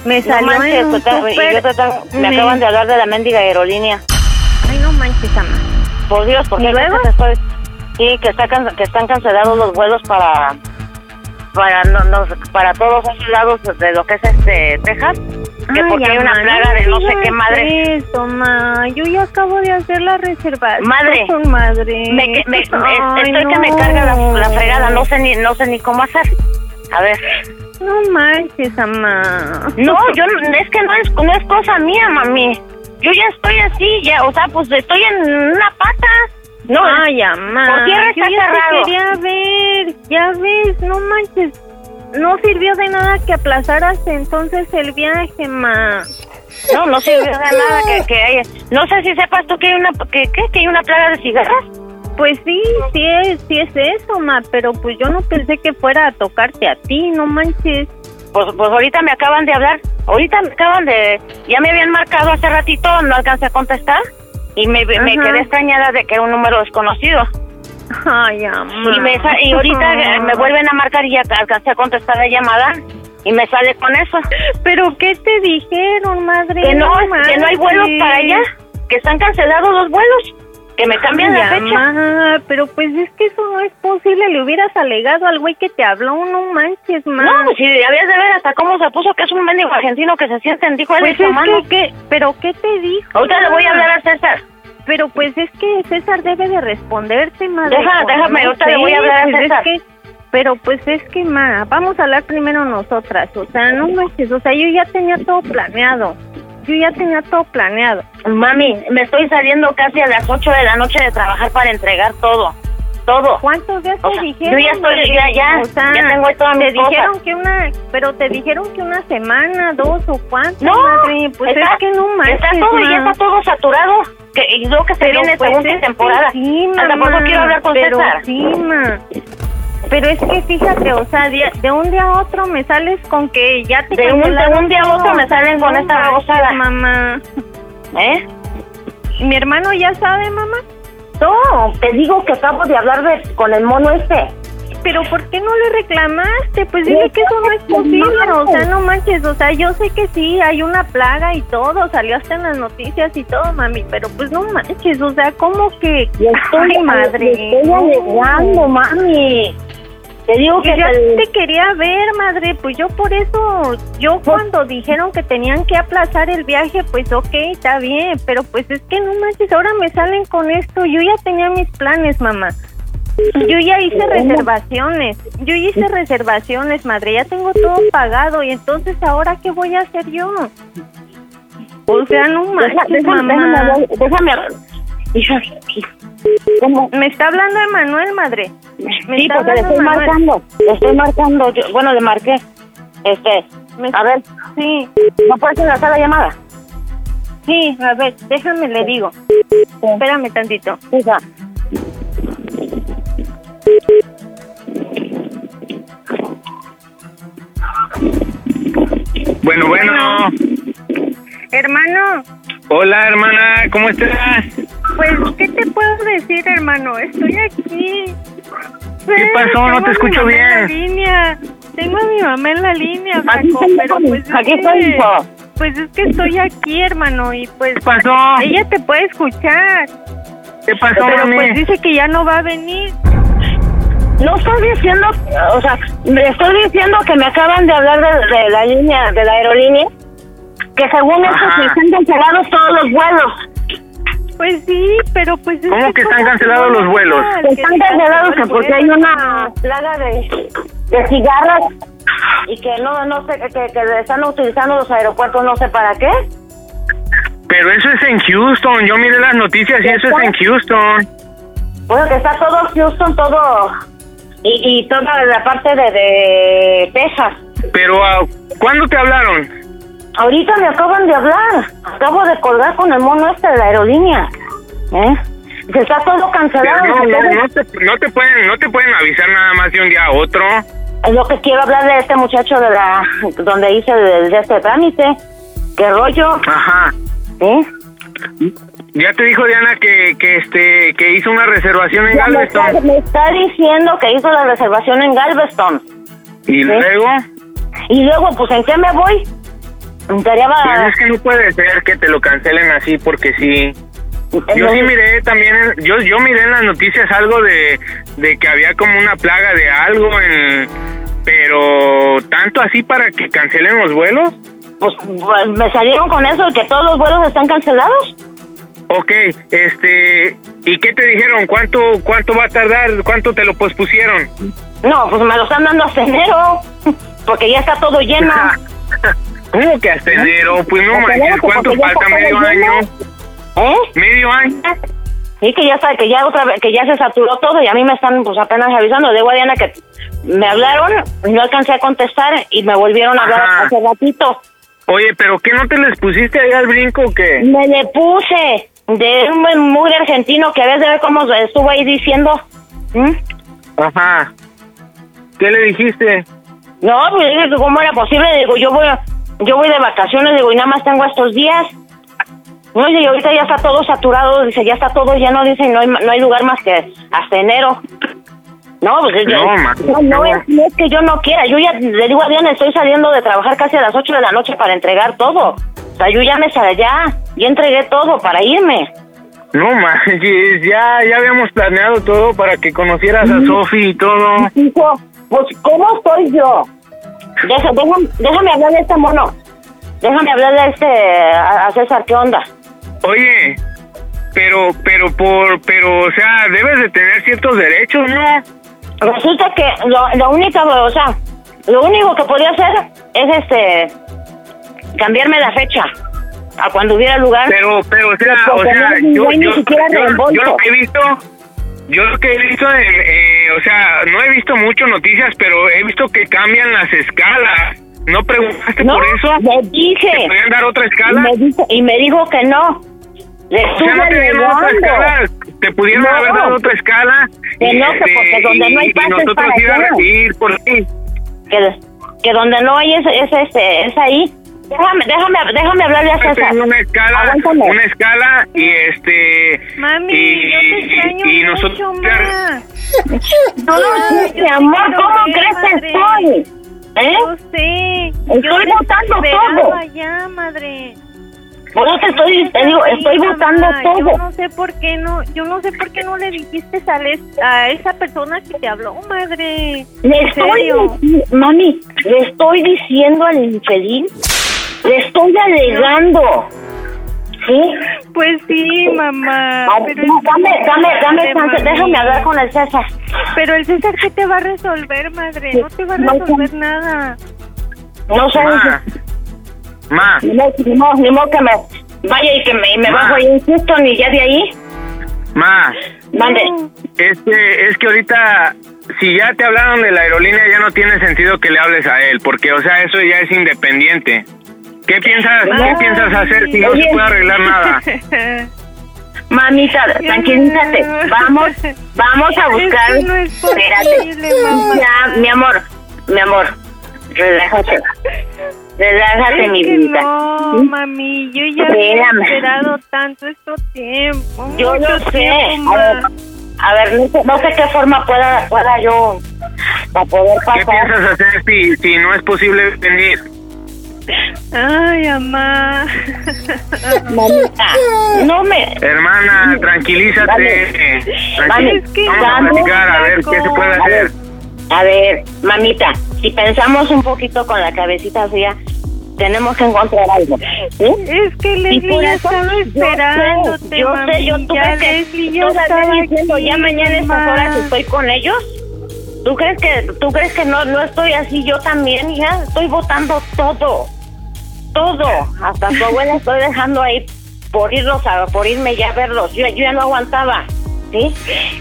Me No salió manches, en un total- y súper- yo total- me me- acaban de hablar de la mendiga aerolínea. Ay, no manches, ama. Por Dios, porque ¿Y luego? sí, que, está can- que están cancelados los vuelos para para no, no- para todos esos lados de lo que es este Texas, que Ay, porque hay una plaga de no sé qué madre. Eso, ma. Yo ya acabo de hacer la reservación. Madre. madre. Me, me- me- Ay, estoy que me no. carga la, la fregada, no sé ni no sé ni cómo hacer. A ver. No manches, ama. No, yo no- es que no es no es cosa mía, mami. Yo ya estoy así, ya, o sea, pues estoy en una pata. No, Ay, ama. Por tierra Yo está te cerrado. quería ver. Ya ves, no manches. No sirvió de nada que aplazaras entonces el viaje, ma. No, no sirve de nada que, que haya. No sé si sepas tú que hay una que, que, que hay una plaga de cigarras. Pues sí, sí es, sí es eso, ma, pero pues yo no pensé que fuera a tocarte a ti, no manches. Pues, pues ahorita me acaban de hablar. Ahorita me acaban de. Ya me habían marcado hace ratito, no alcancé a contestar. Y me, me quedé extrañada de que era un número desconocido. Ay, ama. Y, me, sa- y ahorita eh, me vuelven a marcar y ya alcancé a contestar la llamada. Y me sale con eso. ¿Pero qué te dijeron, madre? Que no, que no hay vuelos para allá. Que están cancelados los vuelos. Que me cambian la fecha. pero pues es que eso no es posible. Le hubieras alegado al güey que te habló, no manches, ma. No, pues si habías de ver hasta cómo se puso que es un mendigo argentino que se siente en dijo él Pues es que, ¿qué? ¿pero qué te dijo? Ahorita le voy a hablar a César. Pero pues es que César debe de responderte, madre. Déjame, no ahorita le voy a hablar a pues es César. que- pero pues es que, ma, vamos a hablar primero nosotras. O sea, no manches, o sea, yo ya tenía todo planeado. Yo ya tenía todo planeado. Mami, me estoy saliendo casi a las 8 de la noche de trabajar para entregar todo. Todo. ¿Cuántos días O te sea, dijeron? yo ya estoy, ya, ya, O sea, ya tengo todas te mis cosas. dijeron que una, pero te dijeron que una semana, dos o cuánto, No, madre. Pues está, es que no manches, está todo, ma. ya está todo saturado. Que, y lo que se Pero viene pues segunda temporada. Sí, Hasta por eso quiero hablar con pero César. Sí, ma. Pero es que fíjate, o sea, de, de un día a otro me sales con que ya te De un- de un día a otro me salen con No esta babosada. mamá. ¿Eh? ¿Mi hermano ya sabe, mamá? No, te digo que acabo de hablar de, con el mono este. Pero ¿por qué no le reclamaste? Pues dile que eso no es posible, o sea, no manches, o sea, yo sé que sí, hay una plaga y todo, salió hasta en las noticias y todo, mami, pero pues no manches, o sea, ¿cómo que? Ay, madre. Estoy alegando, mami. Te digo que Yo te- quería ver, madre, pues yo por eso, yo cuando dijeron que tenían que aplazar el viaje, pues ok, está bien, pero pues es que no manches, ahora me salen con esto, yo ya tenía mis planes, mamá. Yo ya hice reservaciones, yo ya hice reservaciones, madre, ya tengo todo pagado y entonces ahora qué voy a hacer yo? O sea, no Deja- manches, déjame, mamá. déjame déjame. Hija, ¿cómo? Me está hablando Emanuel, madre. Me Sí, porque le estoy marcando. Le estoy marcando. Yo- bueno, le marqué. Este, a ver. Sí. ¿No puedes enlazar la llamada? Sí, a ver, déjame le digo. Espérame tantito. Bueno, bueno. Hermano, Hola, hermana, ¿cómo estás? pues, ¿qué te puedo decir, hermano? Estoy aquí. ¿Qué pasó? No te escucho Tengo a mi mamá en la bien. línea. Tengo a mi mamá en la línea, Aquí Paco, estoy, pero pues es Aquí que- estoy, hijo. Pues es que estoy aquí, hermano, y pues... ¿Qué pasó? Ella te puede escuchar. ¿Qué pasó, Pero mami? pues dice que ya no va a venir. No estoy diciendo, o sea, me estoy diciendo que me acaban de hablar de, de la línea, de la aerolínea, que según eso se están cancelados todos los vuelos. Pues sí, pero pues... es ¿Cómo que están cancelados los vuelos? están cancelados que porque hay una plaga de, de cigarras y que no, no sé, que, que están utilizando los aeropuertos no sé para qué. Pero eso es en Houston. Yo miré las noticias y eso es en Houston. Bueno, que está todo Houston, todo y, y toda la parte de, de Texas. Pero, ah, ¿cuándo te hablaron? Ahorita me acaban de hablar. Acabo de colgar con el mono este de la aerolínea. ¿Eh? Que está todo cancelado. no, te, no te pueden, no te pueden avisar nada más de un día a otro. Es lo que quiero hablar de este muchacho de la donde hice de, de este trámite. ¿Qué rollo? Ajá. ¿Eh? Ya te dijo Diana que, que este que hizo una reservación en Ya me, está, Galveston. me está diciendo que hizo la reservación en Galveston. Y luego, Y luego, pues, ¿en qué me voy? Pues es que no puede ser que te lo cancelen así porque sí. Yo sí miré también, yo yo miré en las noticias algo de, de que había como una plaga de algo en pero tanto así para que cancelen los vuelos. Pues, pues, me salieron con eso de que todos los vuelos están cancelados. Ok, este, ¿y qué te dijeron? ¿Cuánto cuánto va a tardar? ¿Cuánto te lo pospusieron? No, pues me lo están dando hasta enero. Porque ya está todo lleno. ¿Cómo que hasta enero? Pues no manches, ¿cuánto falta? ¿Medio año? ¿Eh? ¿Medio año? Sí, que ya está, que ya otra vez, que ya se saturó todo y a mí me están pues apenas avisando. Digo a Diana que me hablaron, no alcancé a contestar y me volvieron a hablar Ajá. hace ratito. Oye, ¿pero qué no te les pusiste ahí al brinco o qué? Me le puse de un buen muy argentino que a veces de ver cómo estuvo ahí diciendo. ¿Mm? Ajá. ¿Qué le dijiste? No, pues dije que cómo era posible, digo, yo voy, yo voy de vacaciones, digo, y nada más tengo estos días. No, y ahorita ya está todo saturado, dice, ya está todo lleno, dice, no hay, no hay lugar más que hasta enero. No, pues yo- No, no, no es, no es que yo no quiera, yo ya le digo a Diana, estoy saliendo de trabajar casi a las 8 de la noche para entregar todo. O sea, yo ya me salí, ya, ya entregué todo para irme. No manches, ya, ya habíamos planeado todo para que conocieras a Sofi y todo. Hijo, pues, ¿cómo estoy yo? Deja- déjame, déjame hablar de este mono. Déjame hablar de este, a, a César, ¿qué onda? Oye, pero, pero por, pero, o sea, debes de tener ciertos derechos, ¿no? Resulta que lo, lo único, o sea, lo único que podía hacer es este, cambiarme la fecha a cuando hubiera lugar. Pero, pero, o sea, o yo, yo lo que he visto, yo lo que he visto, en, eh, o sea, no he visto mucho noticias, pero he visto que cambian las escalas. ¿No preguntaste No, por eso? le dije. ¿Te podían dar otra escala? Me dijo- y me dijo que no. Le O sea, no te dieron otra escala, te pudieron No. haber dado otra escala. Que no, que este, porque donde no hay pases nosotros para ir por ti. Que, que donde no hay es, es, este, es ahí. Déjame, déjame, déjame hablarle a César. una escala, Aguántame. una escala y este Mami, y, yo te extraño y nosotros. No, Ay, mi amor, ¿cómo crees que estoy? ¿Eh? Yo sé. Estoy yo botando todo. ya, madre. Por eso te estoy, te digo, estoy botando ma, Yo todo. no sé por qué no, yo no sé por qué no le dijiste a, les- a esa persona que te habló, madre. Le ¿En estoy, mami, le estoy diciendo al infeliz, le estoy alegando. ¿Sí? Pues sí, mamá. Pero no, dame, dame, dame chance, déjame hablar con el César. Pero el César, ¿qué te va a resolver, madre? No te va a No, resolver nada. No sé, Ma, ni modo, ni modo, ni modo que me vaya y que me, y me bajo ahí en Houston y ya de ahí, ma, mande. este es que ahorita si ya te hablaron de la aerolínea ya no tiene sentido que le hables a él, porque o sea, eso ya es independiente. ¿Qué piensas, qué piensas hacer si no Oye. se puede arreglar nada? Mamita, tranquilízate. Vamos, vamos a buscar. Es que no es Espérate. posible. Ya, mi amor, mi amor, relájate. Relájate, Es mi que vida. no, mami, yo ya Espérame. esperado tanto esto tiempo. Yo mucho lo sé. tiempo, A ver, no sé, no sé qué forma pueda, pueda yo para poder ¿Qué pasar. piensas hacer si, si no es posible venir? Ay, mamá. Mamita, no me. Hermana, tranquilízate. Dale. Tranqui- Dale. Es que Vamos a platicar a ver qué se puede A ver, hacer. a ver, mamita, si pensamos un poquito con la cabecita fría, tenemos que encontrar algo. ¿sí? Es que Leslie ya estaba yo esperándote, sé, yo sé, yo tú ya crees que Leslie ya estás estaba diciendo ya mañana a estas horas estoy con ellos. ¿Tú crees que tú crees que no no estoy así yo también, hija? Estoy votando todo. Todo, hasta tu abuela estoy dejando ahí por irlos a por irme ya a verlos. Yo, yo ya no aguantaba. ¿Sí?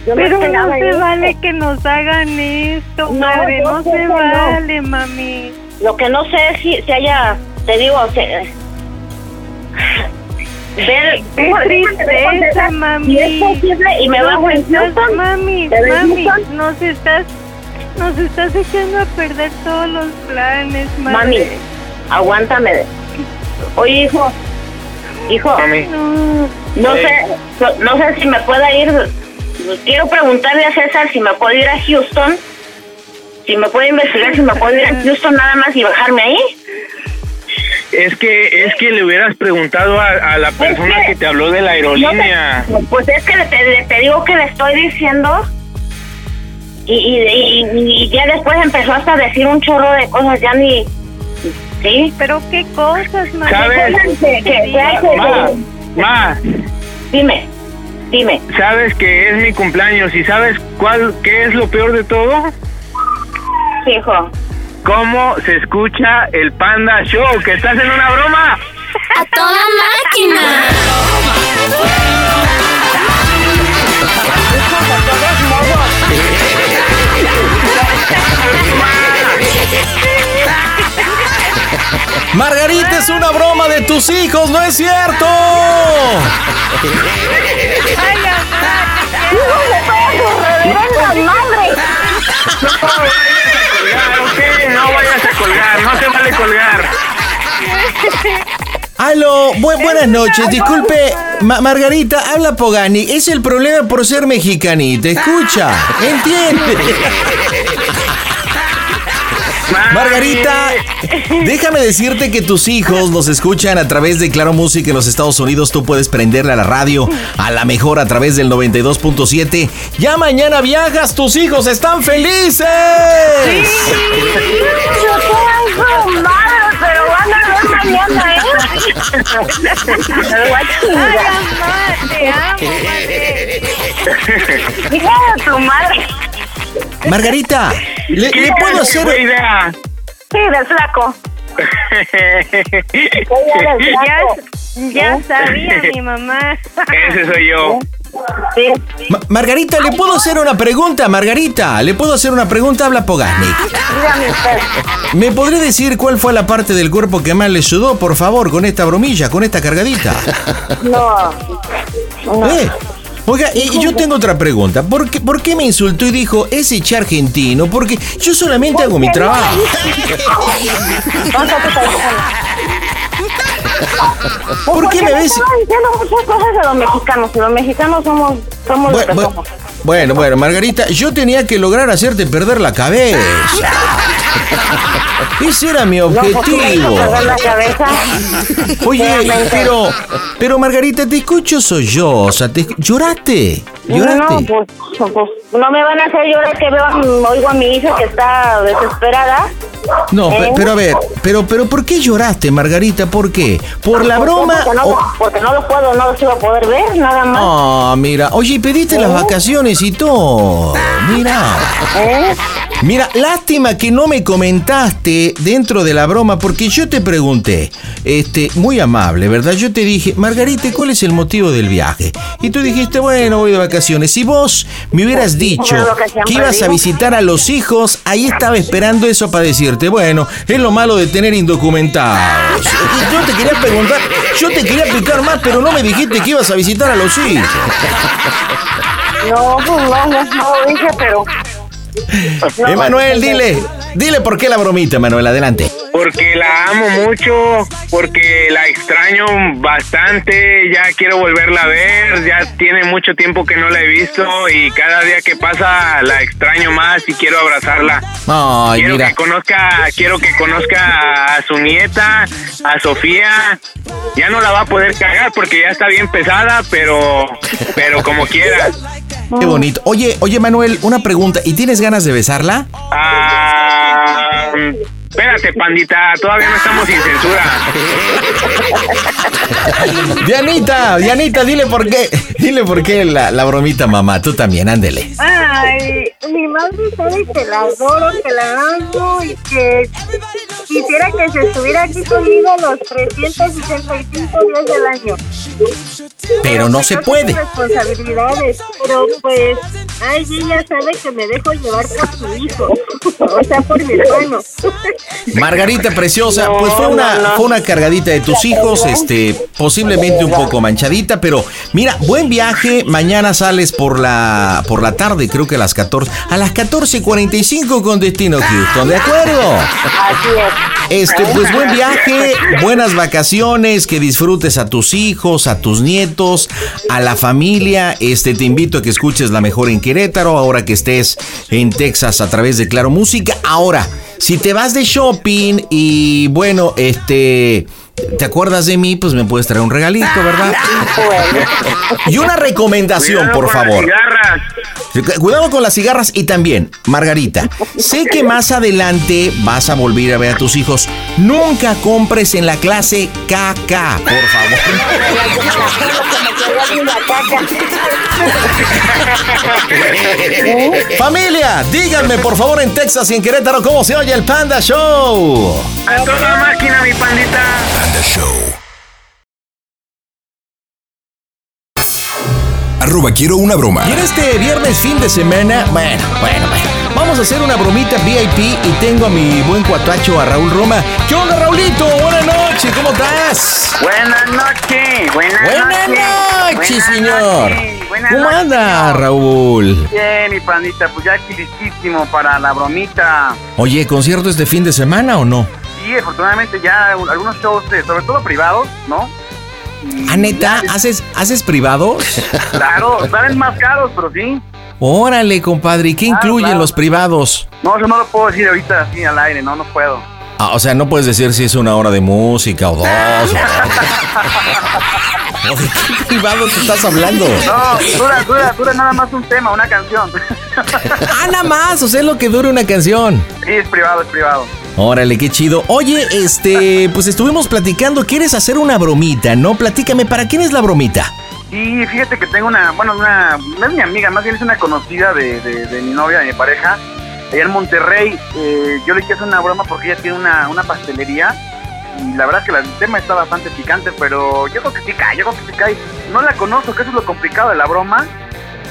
Yo Pero no se vale que nos hagan esto, No, madre. No se no. vale, mami. Lo que no sé es si, si haya, te digo, se, ver, Qué tristeza, mami. Si es posible y me Nos bajo estás-. Mami, ¿Te ves mami, Houston? nos estás... Nos estás echando a perder todos los planes, Mami, madre. Aguántame. Oye, hijo. Hijo. No. No sé, no, no sé si me pueda ir. Quiero preguntarle a César si me puedo ir a Houston. Si me puede investigar si me puedo ir a Houston nada más y bajarme ahí. Es que es que le hubieras preguntado a, a la persona que te habló de la aerolínea. No te- pues es que le- te, te digo que le estoy diciendo. Y, y, y- y ya después empezó hasta a decir un chorro de cosas, ya ni. ¿Sí? Pero qué cosas, madre. ¿Sabes? Que hay que- Ma, ma, Dime, dime. sabes que es mi cumpleaños y sabes cuál qué es lo peor de todo? Sí, hijo. ¿Cómo se escucha el Panda Show? ¿Que estás en una broma? ¡A toda máquina! Margarita es una broma de tus hijos, ¿no es cierto? No vayas a colgar, no se vale colgar. Aló, bu- buenas noches, disculpe, Ma- Margarita, habla Pogani, es el problema por ser mexicanita, escucha, entiende. Margarita, déjame decirte que tus hijos nos escuchan a través de Claro Música en los Estados Unidos. Tú puedes prenderle a la radio a la mejor a través del 92.7. Ya mañana viajas, tus hijos están felices. Yo tengo madre, pero van a ver mañana, ¿eh? Me voy a chingar. te amo, madre. Hija de tu madre. Margarita, ¿le, le puedo hacer... Buena idea. Sí, del flaco. Ya, ya sabía mi mamá. Ese soy yo. Sí. Ma- Margarita, ¿le puedo hacer una pregunta? Margarita, ¿le puedo hacer una pregunta? Habla Pogani. Dígame usted. ¿Me podré decir cuál fue la parte del cuerpo que más le sudó, por favor, con esta bromilla, con esta cargadita? No. No. ¿Eh? Oiga, y, y yo tengo otra pregunta. ¿Por qué, ¿Por qué me insultó y dijo ese che argentino? Porque yo solamente hago mi trabajo. ¿Por qué me ves? Diciendo muchas cosas de los mexicanos. Y los mexicanos somos, somos lo que Bueno, somos. bueno, bueno, Margarita, yo tenía que lograr hacerte perder la cabeza. Ese era mi No, objetivo. Oye, pero, pero Margarita, te escucho solloza. Te, ¿Lloraste? ¿Lloraste? No, pues, pues, no me van a hacer llorar que veo, oigo a mi hija que está desesperada. No, ¿Eh? pero a ver, pero, pero ¿por qué lloraste, Margarita? ¿Por qué? ¿Por la Porque- broma? Porque no, o- porque no lo puedo, no los iba a poder ver, nada más. Ah, mira, oye, pediste las vacaciones y todo. Mira. ¿Eh? Mira, lástima que no me comentaste dentro de la broma, porque yo te pregunté, este, muy amable, ¿verdad? Yo te dije, Margarita, ¿cuál es el motivo del viaje? Y tú dijiste, bueno, voy de vacaciones. Si vos me hubieras dicho que ibas a visitar a los hijos, ahí estaba esperando eso para decirte, bueno, es lo malo de tener indocumentados. Y yo te quería preguntar, yo te quería picar más, pero no me dijiste que ibas a visitar a los hijos. No, pues no, no, no dije, pero. No, Emanuel, dile, dile por qué la bromita, Manuel, adelante. Porque la amo mucho, porque la extraño bastante, ya quiero volverla a ver, ya tiene mucho tiempo que no la he visto y cada día que pasa la extraño más y quiero abrazarla. Ay, quiero mira. que conozca, quiero que conozca a su nieta, a Sofía. Ya no la va a poder cagar porque ya está bien pesada, pero pero como quiera. Qué bonito. Oye, oye, Manuel, una pregunta. ¿Y tienes ganas de besarla? Ah, espérate, pandita, todavía no estamos sin censura. Dianita, Dianita, dile por qué. Dile por qué la, la bromita, mamá. Tú también, ándele. Ay, mi madre sabe que la adoro, que la amo y que quisiera que se estuviera aquí conmigo los 365 días del año. Pero no se tengo puede. responsabilidades, pero pues, ay, ella sabe que me dejo llevar por su hijo, o sea, por mi hermano. Margarita preciosa, pues fue una, fue una cargadita de tus hijos, este, posiblemente un poco manchadita, pero mira, buen viaje. Mañana sales por la, por la tarde, creo que a las 14, a las 14.45 con destino Houston, ¿de acuerdo? Así es. Este, pues buen viaje, buenas vacaciones, que disfrutes a tus hijos, a tus nietos, a la familia. Este, te invito a que escuches la mejor en Querétaro, ahora que estés en Texas a través de Claro Música. Ahora, si te vas de shopping y bueno, este, ¿te acuerdas de mí? Pues me puedes traer un regalito, ¿verdad? Y una recomendación, por favor. Cuidado con las cigarras y también, Margarita, sé que más adelante vas a volver a ver a tus hijos. Nunca compres en la clase KK, por favor. Familia, díganme por favor en Texas y en Querétaro cómo se oye el Panda Show. A toda máquina, mi pandita. Panda Show. Arroba quiero una broma. Y en este viernes fin de semana, bueno, bueno, bueno, vamos a hacer una bromita VIP y tengo a mi buen cuatacho, a Raúl Roma. ¿Qué onda, Raulito? Buenas noches, ¿cómo estás? Buenas noches, buenas, Buenas noches. señor. noches, buenas ¿Cómo noches, anda, señor. Raúl? Bien, mi pandita, pues ya aquí listísimo para la bromita. Oye, ¿concierto este fin de semana o no? Sí, afortunadamente ya algunos shows, eh, sobre todo privados, ¿no? ¿Ah, neta? ¿Haces, ¿Haces privados? Claro, salen más caros, pero sí. Órale, compadre, ¿y qué incluyen claro. los privados? No, eso no lo puedo decir ahorita así al aire, no, no puedo. Ah, o sea, no puedes decir si es una hora de música o dos. o- ¿De qué privado te estás hablando? No, dura, dura, dura nada más un tema, una canción. Ah, nada más, o sea, es lo que dura una canción. Sí, es privado, es privado. Órale, qué chido. Oye, este, pues estuvimos platicando, quieres hacer una bromita, ¿no? Platícame, ¿para quién es la bromita? Sí, fíjate que tengo una, bueno, una, no es mi amiga, más bien es una conocida de, de, de mi novia, de mi pareja, allá en Monterrey. Eh, yo le quiero hacer una broma porque ella tiene una, una pastelería y la verdad es que el tema está bastante picante, pero yo creo que sí cae, yo creo que sí cae. No la conozco, que es lo complicado de la broma,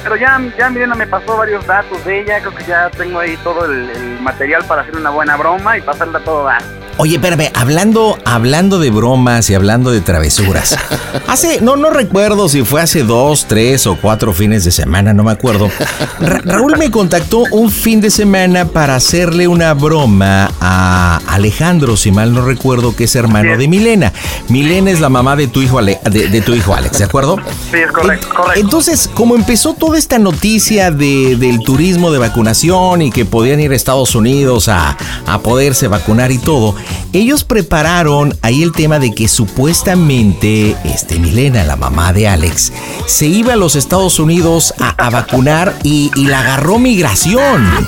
pero ya, ya Mirena me pasó varios datos de ella, creo que ya tengo ahí todo el, el material para hacer una buena broma y pasarla a todo dar. Oye, espérame, hablando, hablando de bromas y hablando de travesuras. Hace, no, no recuerdo si fue hace dos, tres o cuatro fines de semana, no me acuerdo. Ra- Raúl me contactó un fin de semana para hacerle una broma a Alejandro, si mal no recuerdo, que es hermano de Milena. Milena es la mamá de tu hijo, Ale- de, de tu hijo Alex, ¿de acuerdo? Sí, es correcto, correcto. Entonces, como empezó toda esta noticia de- del turismo de vacunación y que podían ir a Estados Unidos a, a poderse vacunar y todo, ellos prepararon ahí el tema de que supuestamente este, Milena, la mamá de Alex, se iba a los Estados Unidos a, vacunar y, y la agarró migración.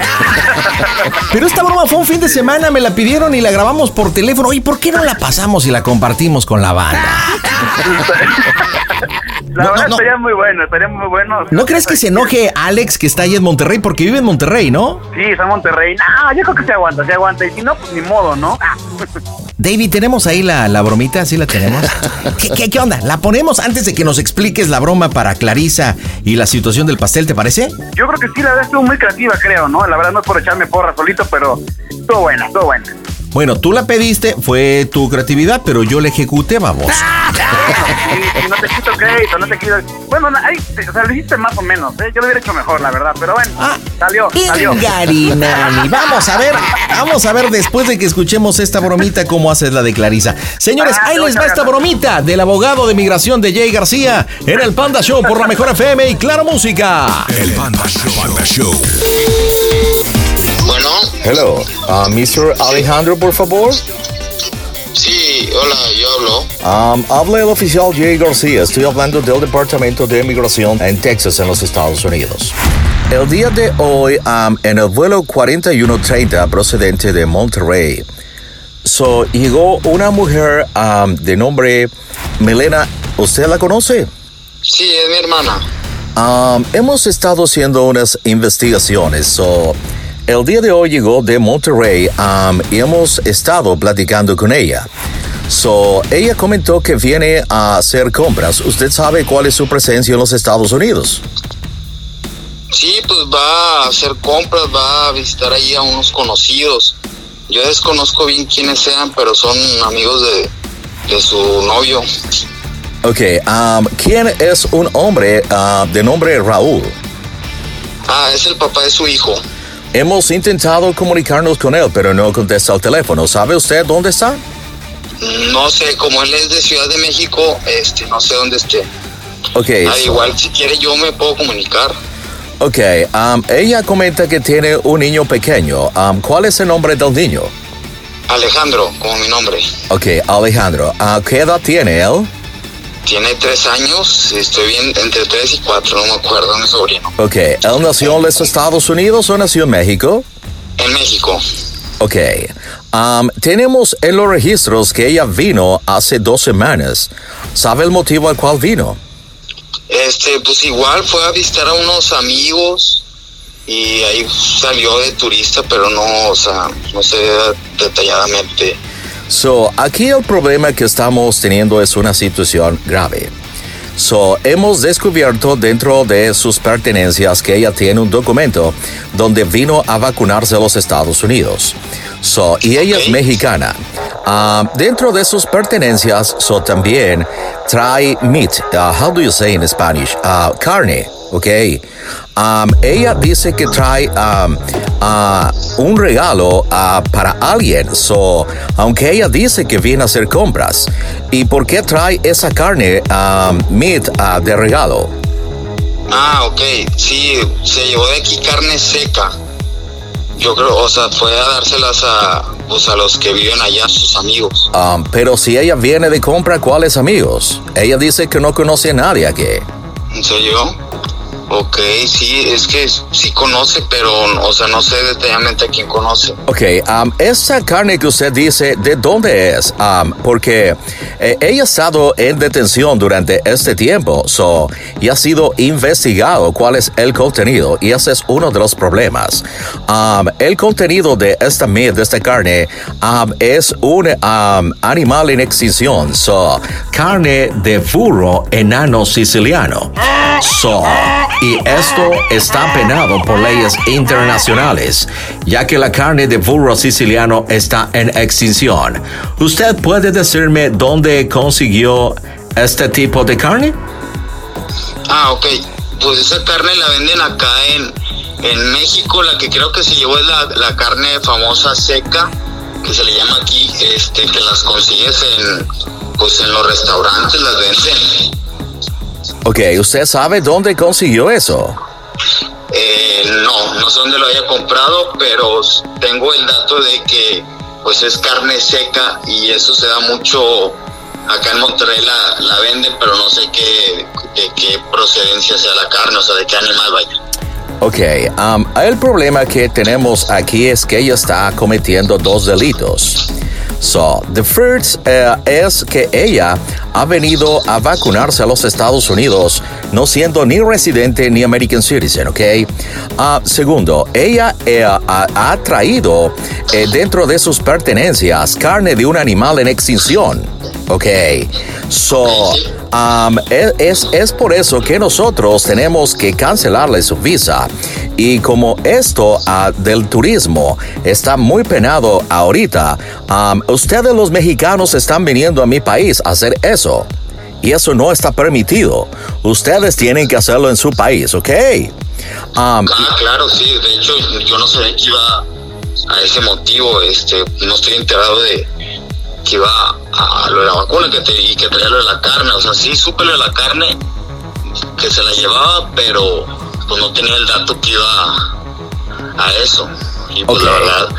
Pero esta broma fue un fin de semana, me la pidieron y la grabamos por teléfono. ¿Y por qué no la pasamos y la compartimos con la banda? La No, verdad no, estaría muy bueno, estaría muy bueno. ¿No crees que se enoje Alex que está ahí en Monterrey? Porque vive en Monterrey, ¿no? Sí, está en Monterrey. No, yo creo que se aguanta, se aguanta. Y si no, pues ni modo, ¿no? Ah. David, ¿tenemos ahí la, la bromita? ¿Sí la tenemos? ¿Qué, qué, qué onda? ¿La ponemos antes de que nos expliques la broma para Clarisa y la situación del pastel, te parece? Yo creo que sí, la verdad estuvo muy creativa, creo, ¿no? La verdad no es por echarme porra solito, pero estuvo buena, estuvo buena. Bueno, tú la pediste, fue tu creatividad, pero yo la ejecuté, vamos. Sí, no te quito crédito, no te quito... Bueno, no, ahí, o sea, lo hiciste más o menos, ¿eh? Yo lo hubiera hecho mejor, la verdad, pero bueno, salió, salió. Ingarinani. Vamos a ver, vamos a ver después de que escuchemos esta bromita cómo haces la de Clarisa. Señores, Ah, ahí les va esta bromita del abogado de migración de Jay García en el Panda Show por la Mejor FM y Claro Música. El Panda Show. Panda Show. Hello, uh, Mr. Alejandro, por favor. sí, hola, yo hablo. Um, habla el oficial Jay García. Estoy hablando del Departamento de Migración en Texas, en los Estados Unidos. El día de hoy, um, en el vuelo 4130 procedente de Monterrey, so, llegó una mujer um, de nombre Milena. ¿Usted la conoce? Sí, es mi hermana. Um, hemos estado haciendo unas investigaciones. So, el día de hoy llegó de Monterrey um, y hemos estado platicando con ella. So, ella comentó que viene a hacer compras. ¿Usted sabe cuál es su presencia en los Estados Unidos? Sí, pues va a hacer compras, va a visitar ahí a unos conocidos. Yo desconozco bien quiénes sean, pero son amigos de, de su novio. Ok, um, ¿quién es un hombre uh, de nombre Raúl? Ah, es el papá de su hijo. Hemos intentado comunicarnos con él, pero no contesta el teléfono. ¿Sabe usted dónde está? No sé, como él es de Ciudad de México, este, no sé dónde esté. Ok. Ah, so- igual si quiere yo me puedo comunicar. Ok, um, ella comenta que tiene un niño pequeño. Um, ¿Cuál es el nombre del niño? Alejandro, como mi nombre. Ok, Alejandro. Uh, ¿Qué edad tiene él? Tiene tres años, estoy bien entre tres y cuatro, no me acuerdo, mi sobrino. Ok, ¿él nació en los Estados Unidos o nació en México? En México. Ok. Um, tenemos en los registros que ella vino hace dos semanas. ¿Sabe el motivo al cual vino? Este, pues igual fue a visitar a unos amigos y ahí salió de turista, pero no, o sea, no sé detalladamente. So, aquí el problema que estamos teniendo es una situación grave. So, hemos descubierto dentro de sus pertenencias que ella tiene un documento donde vino a vacunarse a los Estados Unidos. So, y ella es mexicana. Ah, dentro de sus pertenencias, so también trae meat. Ah, how do you say in Spanish? Ah, carne, ok. Ella dice que trae un regalo para alguien. So, aunque ella dice que viene a hacer compras. ¿Y por qué trae esa carne um, meat de regalo? Ah, ok, sí, se llevó de aquí carne seca. Yo creo, o sea, fue a dárselas a, pues, a los que viven allá, sus amigos. Um, pero si ella viene de compra, ¿cuáles amigos? Ella dice que no conoce a nadie aquí. ¿En serio? Ok, sí, es que sí conoce, pero, o sea, no sé detalladamente quién conoce. Ok, um, esa carne que usted dice, ¿de dónde es? Um, porque eh, ella ha estado en detención durante este tiempo, so, y ha sido investigado cuál es el contenido, y ese es uno de los problemas. Um, el contenido de esta meat, esta carne, um, es un um, animal en extinción, so, carne de burro enano siciliano. So, y esto está penado por leyes internacionales, ya que la carne de burro siciliano está en extinción. ¿Usted puede decirme dónde consiguió este tipo de carne? Ah, ok. Pues esa carne la venden acá en, en México. La que creo que se llevó es la, la carne famosa seca, que se le llama aquí, este, que las consigues en, pues en los restaurantes, las venden. Ok, ¿usted sabe dónde consiguió eso? Eh, no, no sé dónde lo haya comprado, pero tengo el dato de que pues es carne seca y eso se da mucho acá en Monterrey la, la venden, pero no sé qué, de qué procedencia sea la carne, o sea, de qué animal vaya. Ok, um, el problema que tenemos aquí es que ella está cometiendo dos delitos. So, the first eh, es que ella ha venido a vacunarse a los Estados Unidos no siendo ni residente ni American citizen, ¿ok? Ah, segundo, ella eh, ha, ha traído eh, dentro de sus pertenencias carne de un animal en extinción, ¿ok? So, um, es, es por eso que nosotros tenemos que cancelarle su visa. Y como esto ah, del turismo está muy penado ahorita, um, ustedes los mexicanos están viniendo a mi país a hacer eso. Y eso no está permitido. Ustedes tienen que hacerlo en su país, ¿ok? Um, Ah, claro, sí, de hecho yo no sabía que iba a ese motivo, este, no estoy enterado de que iba a lo de la vacuna que te, y que traía lo de la carne, o sea, sí supe lo de la carne, que se la llevaba, pero pues no tenía el dato que iba a eso. Y pues la verdad,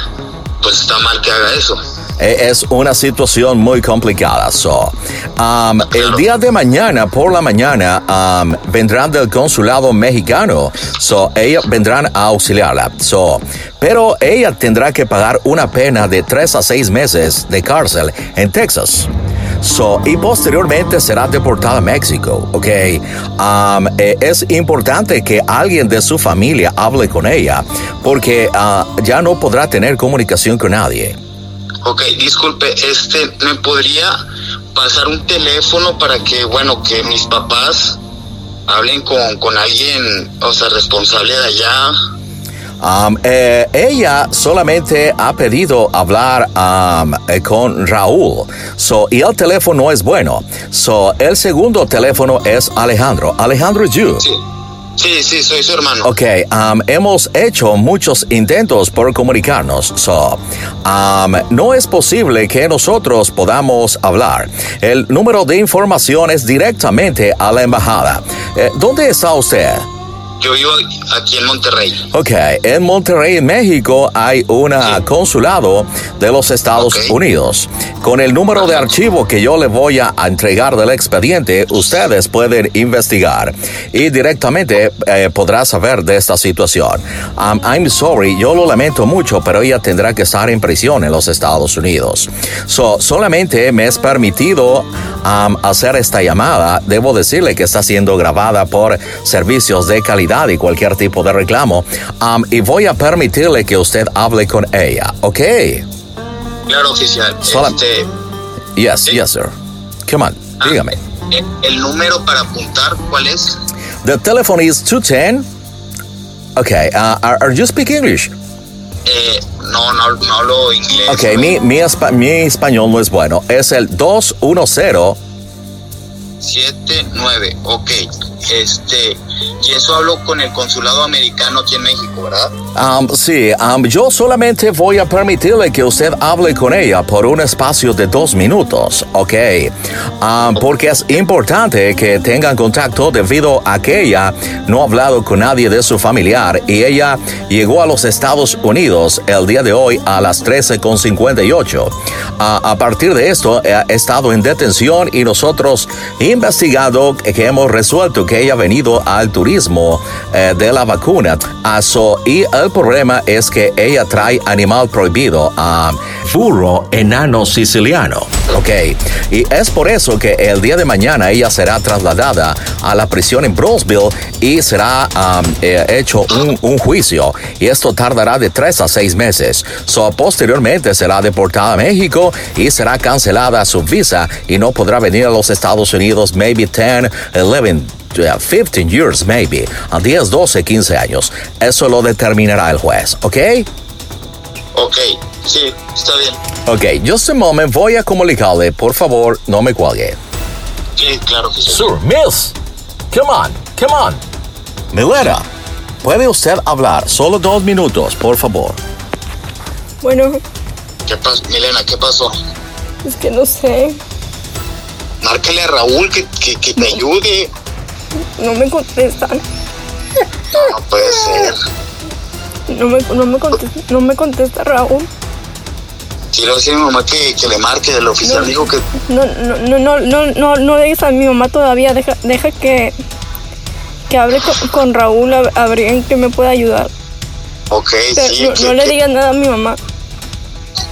pues está mal que haga eso. Eh, es una situación muy complicada. So, um, el día de mañana, por la mañana, um, vendrán del consulado mexicano. So, ellos vendrán a auxiliarla. So, pero ella tendrá que pagar una pena de tres a seis meses de cárcel en Texas. So, y posteriormente será deportada a México, ¿ok? Um, eh, es importante que alguien de su familia hable con ella porque ah, ya no podrá tener comunicación con nadie. Ok, disculpe, este, ¿me podría pasar un teléfono para que, bueno, que mis papás hablen con, con alguien, o sea, responsable de allá? Um, eh, ella solamente ha pedido hablar um, eh, con Raúl. So, y el teléfono no es bueno. So, el segundo teléfono es Alejandro. Alejandro you. Sí. Sí, sí, soy su hermano. Ok, um, hemos hecho muchos intentos por comunicarnos, so um, no es posible que nosotros podamos hablar. El número de información es directamente a la embajada. Eh, ¿Dónde está usted? Yo vivo aquí en Monterrey. Ok, en Monterrey, en México, hay un consulado de los Estados Unidos. Con el número de archivo que yo le voy a entregar del expediente, ustedes pueden investigar y directamente eh, podrá saber de esta situación. Um, I'm sorry, yo lo lamento mucho, pero ella tendrá que estar en prisión en los Estados Unidos. So, solamente me es permitido um, hacer esta llamada. Debo decirle que está siendo grabada por servicios de calidad y cualquier tipo de reclamo. Um, y voy a permitirle que usted hable con ella, ¿ok? Claro, oficial. Sola- Este, Yes, yes, sir. Come on, dígame. eh, el número para apuntar, ¿cuál es? The telephone is 210. Okay, uh, are, are you speak English? Eh, no, no, no hablo inglés. Ok, mi, mi, espa- mi español no es bueno. Es el 210. 79, ok. Este, y eso hablo con el consulado americano aquí en México, ¿verdad? Um, sí, um, yo solamente voy a permitirle que usted hable con ella por un espacio de dos minutos, ¿ok? Um, porque es importante que tengan contacto debido a que ella no ha hablado con nadie de su familiar y ella llegó a los Estados Unidos el día de hoy a las 13.58. Ah, a partir de esto, ha estado en detención y nosotros investigado que hemos resuelto que ella ha venido al turismo eh, de la vacuna. Ah, y el problema es que ella trae animal prohibido, a burro enano siciliano. Ok, y es por eso que el día de mañana ella será trasladada a la prisión en Brosville y será um, eh, hecho un, un juicio. Y esto tardará de tres a seis meses. So, posteriormente será deportada a México y será cancelada su visa y no podrá venir a los Estados Unidos maybe 10, 11, yeah, 15 years maybe, a 10, 12, 15 años. Eso lo determinará el juez, ¿ok? Ok, sí, está bien. Ok, just a moment, voy a comunicarle, por favor, no me cuelgue. Sí, claro, oficial. Sir, miss, come on, come on. Milena, ¿puede usted hablar? Solo dos minutos, por favor. Bueno, ¿Qué pasó? Milena, ¿qué pasó? es que no sé. Márcale a Raúl que, que, que te ayude. No me contestan. No puede ser. No me, no me, contesta, no me contesta Raúl. A decir a mi mamá que, que le marque del oficial. Dijo que No, no, no, no, no, no, no le digas a mi mamá todavía. Deja, deja que, que hable con, con Raúl a, a ver en qué me puede ayudar. Ok, Pero sí. no, que- no le que- digas nada a mi mamá.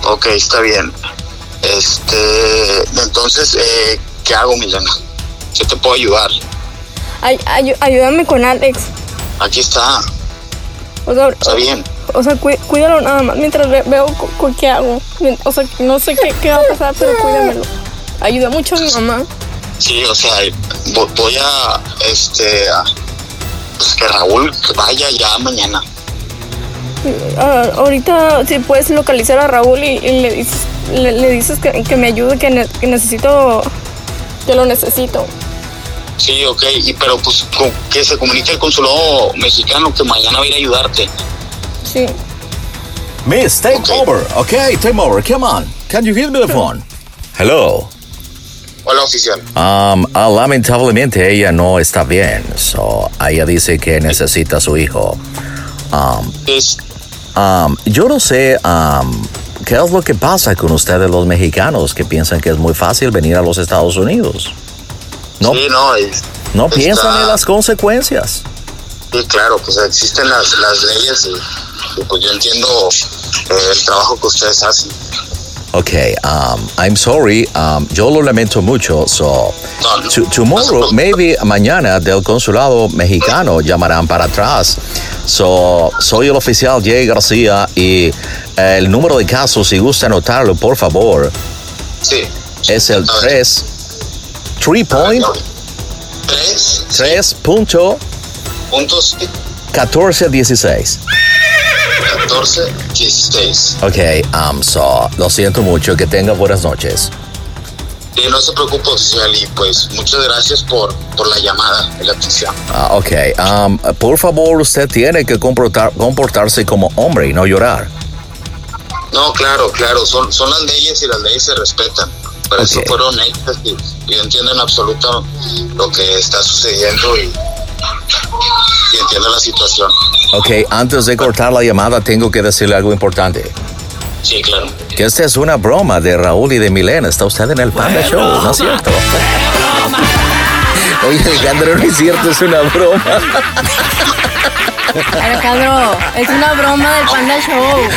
Ok, está bien. Este, entonces, eh, ¿qué hago, Milena? ¿Qué te puedo ayudar? Ay, ay- ayúdame con Alex. Aquí está, O sea, está bien. o sea cuí- cuídalo nada más mientras ve- veo qué hago. O sea, no sé qué, qué va a pasar, pero cuídamelo. Ayuda mucho a mi mamá. Sí, o sea, vo- voy a, este, a- pues que Raúl vaya ya mañana. Ah, ahorita si puedes localizar a Raúl y, y le dices, le, le dices que, que me ayude, que, ne- que necesito, que lo necesito. Sí, ok, y pero pues con- que se comunique el consulado mexicano que mañana va a ir a ayudarte. Sí. Miss, take over, okay? Take over, come on. Can you give me the phone? Hello. Hola, oficial. Um, ah, lamentablemente ella no está bien, so ella dice que necesita a su hijo. Um, um, yo no sé um, qué es lo que pasa con ustedes los mexicanos que piensan que es muy fácil venir a los Estados Unidos. No, Sí, no, es- no está- piensan en las consecuencias. Sí, claro, pues existen las, las leyes y, y, pues yo entiendo eh, el trabajo que ustedes hacen. Okay, um, I'm sorry. Um, yo lo lamento mucho. So, to- tomorrow, maybe mañana del consulado mexicano llamarán para atrás. So, soy el oficial Jay García y eh, el número de casos, si gusta anotarlo, por favor, Sí. es el 3, 3 point, 3 3 punto puntos 14 16. 14, 16. Ok, um, so, lo siento mucho. Que tenga buenas noches. Y no se preocupe, oficial, y pues muchas gracias por, por la llamada y la atención. Ah, ok, um, por favor, usted tiene que comportar- comportarse como hombre y no llorar. No, claro, claro, son, son las leyes y las leyes se respetan. Para eso fueron hechas y, y entienden absoluto lo que está sucediendo y, y entienden la situación. Ok, antes de cortar la llamada, tengo que decirle algo importante. Sí, claro. Que esta es una broma de Raúl y de Milena. Está usted en el Panda Show, ¿no es cierto? Oye, Alejandro, no es cierto, es una broma. Alejandro, es una broma del Panda Show.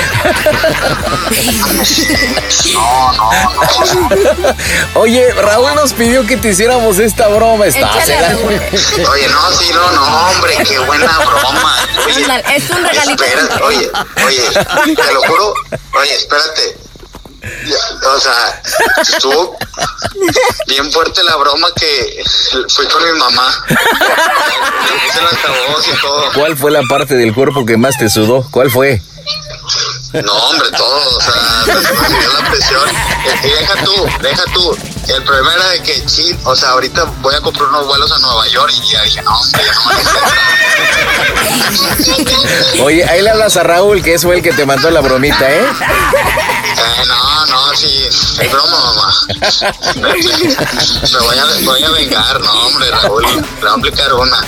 No, no, no. Oye, Raúl nos pidió que te hiciéramos esta broma. Estás Échale, Oye, no, sí, no, no, hombre, qué buena broma. Oye, es un regalito. espera, oye, oye, te lo juro, oye, espérate. O sea, estuvo bien fuerte la broma que fui con mi mamá. Y todo. ¿Cuál fue la parte del cuerpo que más te sudó? ¿Cuál fue? No, hombre, todo, o sea, me subió la presión. Y deja tú, deja tú. El problema era de que, sí, o sea, ahorita voy a comprar unos vuelos a Nueva York y ya dije, no, hombre, ya no me Oye, ahí le hablas a Raúl, que fue el que te mandó la bromita, ¿eh? Eh, no, no, sí, es broma, mamá. Me voy a, vengar, no, hombre, Raúl, le voy a aplicar una.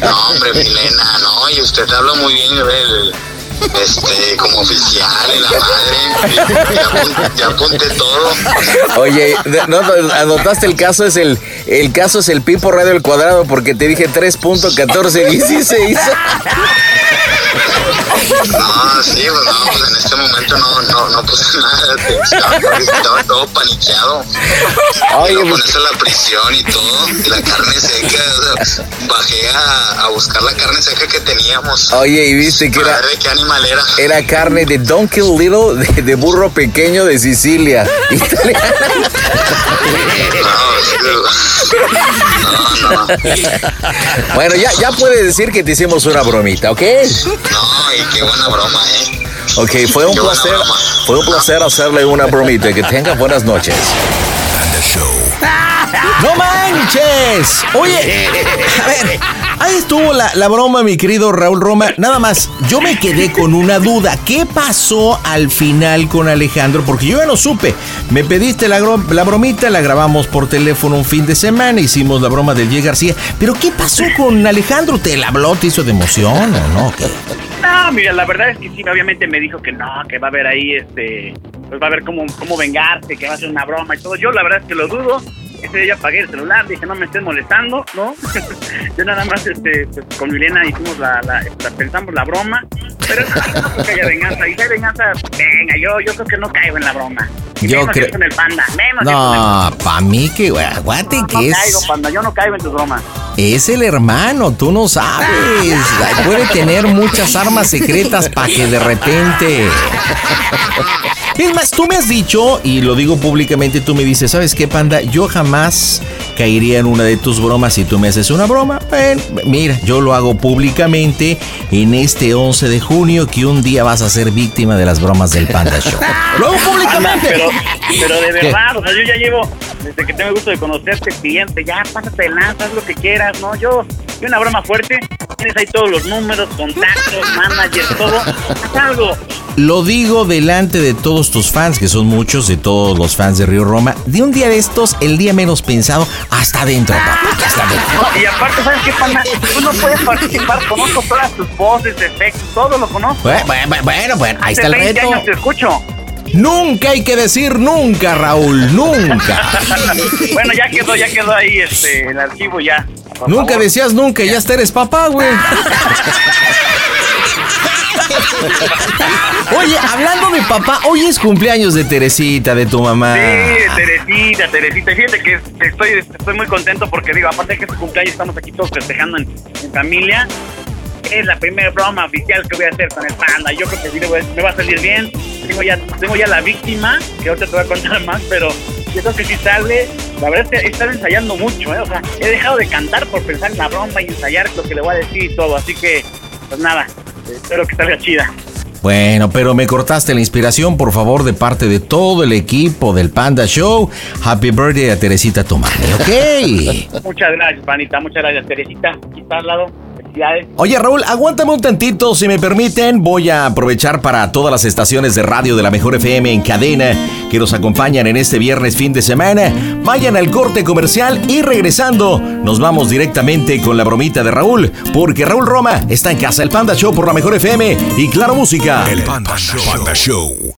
No, hombre, Milena, no, y usted habla muy bien, el, este, como oficial y la madre. Ya, apun- ya apunté todo. Oye, no, no, anotaste el caso, es el, el caso es el Pipo Radio al cuadrado, porque te dije 3.1416. No, sí, pues no, pues en este momento no, no, no puse nada de atención, porque estaba todo paniqueado. Oye, pues- con eso la prisión y todo, y la carne seca, o sea, bajé a, a buscar la carne seca que teníamos. Oye, y viste que era, qué animal era. era carne de Donkey Little, de, de burro pequeño de Sicilia. No, no. Bueno, ya, ya puedes decir que te hicimos una bromita, ¿ok? No, y qué buena broma, ¿eh? Ok, fue un Qué placer, fue un placer hacerle una bromita. Que tenga buenas noches. ¡No manches! Oye, a ver, ahí estuvo la, la broma, mi querido Raúl Roma. Nada más, yo me quedé con una duda. ¿Qué pasó al final con Alejandro? Porque yo ya no supe. Me pediste la, la bromita, la grabamos por teléfono un fin de semana, hicimos la broma del J. García. Pero ¿qué pasó con Alejandro? ¿Te la habló, te hizo de emoción o no? No, mira, la verdad es que sí, obviamente me dijo que no, que va a haber ahí, este, pues va a haber cómo, cómo vengarse, que va a ser una broma y todo. Yo la verdad es que lo dudo. Ese día apagué el celular, dije no me estés molestando, ¿no? Yo nada más, este, pues, con Milena hicimos la, la, la- pensamos la broma, pero no, no que haya venganza. Y si hay venganza, venga, yo, yo creo que no caigo en la broma. Y Yo creo- es con el panda, menos si es con el No, pa' mí que, güey, aguante No que caigo, es, panda, yo no caigo en tus bromas. es el hermano, tú no sabes. Puede tener muchas armas secretas para que de repente... Es más, tú me has dicho, y lo digo públicamente, tú me dices, ¿sabes qué, panda? Yo jamás caería en una de tus bromas si tú me haces una broma. Bueno, mira, yo lo hago públicamente en este 11 de junio, que un día vas a ser víctima de las bromas del Panda Show. Lo hago públicamente. Pero, pero de ¿Qué? verdad, o sea, yo ya llevo, desde que tengo el gusto de conocerte, cliente, ya pásate de lanza, haz lo que quieras, ¿no? Yo, yo una broma fuerte, tienes ahí todos los números, contactos, managers, todo, haz algo. Lo digo delante de todos tus fans, que son muchos, de todos los fans de Río Roma. De un día de estos, el día menos pensado, hasta adentro, papá. Hasta adentro. No, y aparte, ¿sabes qué, pana? Tú no puedes participar, conozco todas tus voces, efectos, todo lo conozco. Bueno, bueno, bueno, bueno, ahí está el 20 reto. años te escucho. Nunca hay que decir nunca, Raúl, nunca. bueno, ya quedó, ya quedó ahí este, el archivo ya. Nunca favor. decías nunca, ya hasta eres papá, güey. Oye, hablando de papá, hoy es cumpleaños de Teresita, de tu mamá. Sí, Teresita, Teresita. Fíjate que estoy, estoy muy contento porque digo, aparte de que es su cumpleaños, estamos aquí todos festejando en, familia. Es la primera broma oficial que voy a hacer con el panda. Yo creo que sí me va a salir bien. Tengo ya, tengo ya la víctima, que ahorita te voy a contar más, pero yo creo que sí sale. La verdad es que he estado ensayando mucho, ¿eh? O sea, he dejado de cantar por pensar en la broma y ensayar lo que le voy a decir y todo. Así que, pues nada, espero que salga chida. Bueno, pero me cortaste la inspiración, por favor, de parte de todo el equipo del Panda Show. Happy birthday a Teresita Tomani, ¿ok? Muchas gracias, panita. Muchas gracias, Teresita. Aquí está al lado. Felicidades. Oye Raúl, aguántame un tantito, si me permiten. Voy a aprovechar para todas las estaciones de radio de la Mejor FM en cadena que nos acompañan en este viernes fin de semana. Vayan al corte comercial y regresando, nos vamos directamente con la bromita de Raúl, porque Raúl Roma está en casa, el Panda Show por la Mejor FM y Claro Música. El Panda Show.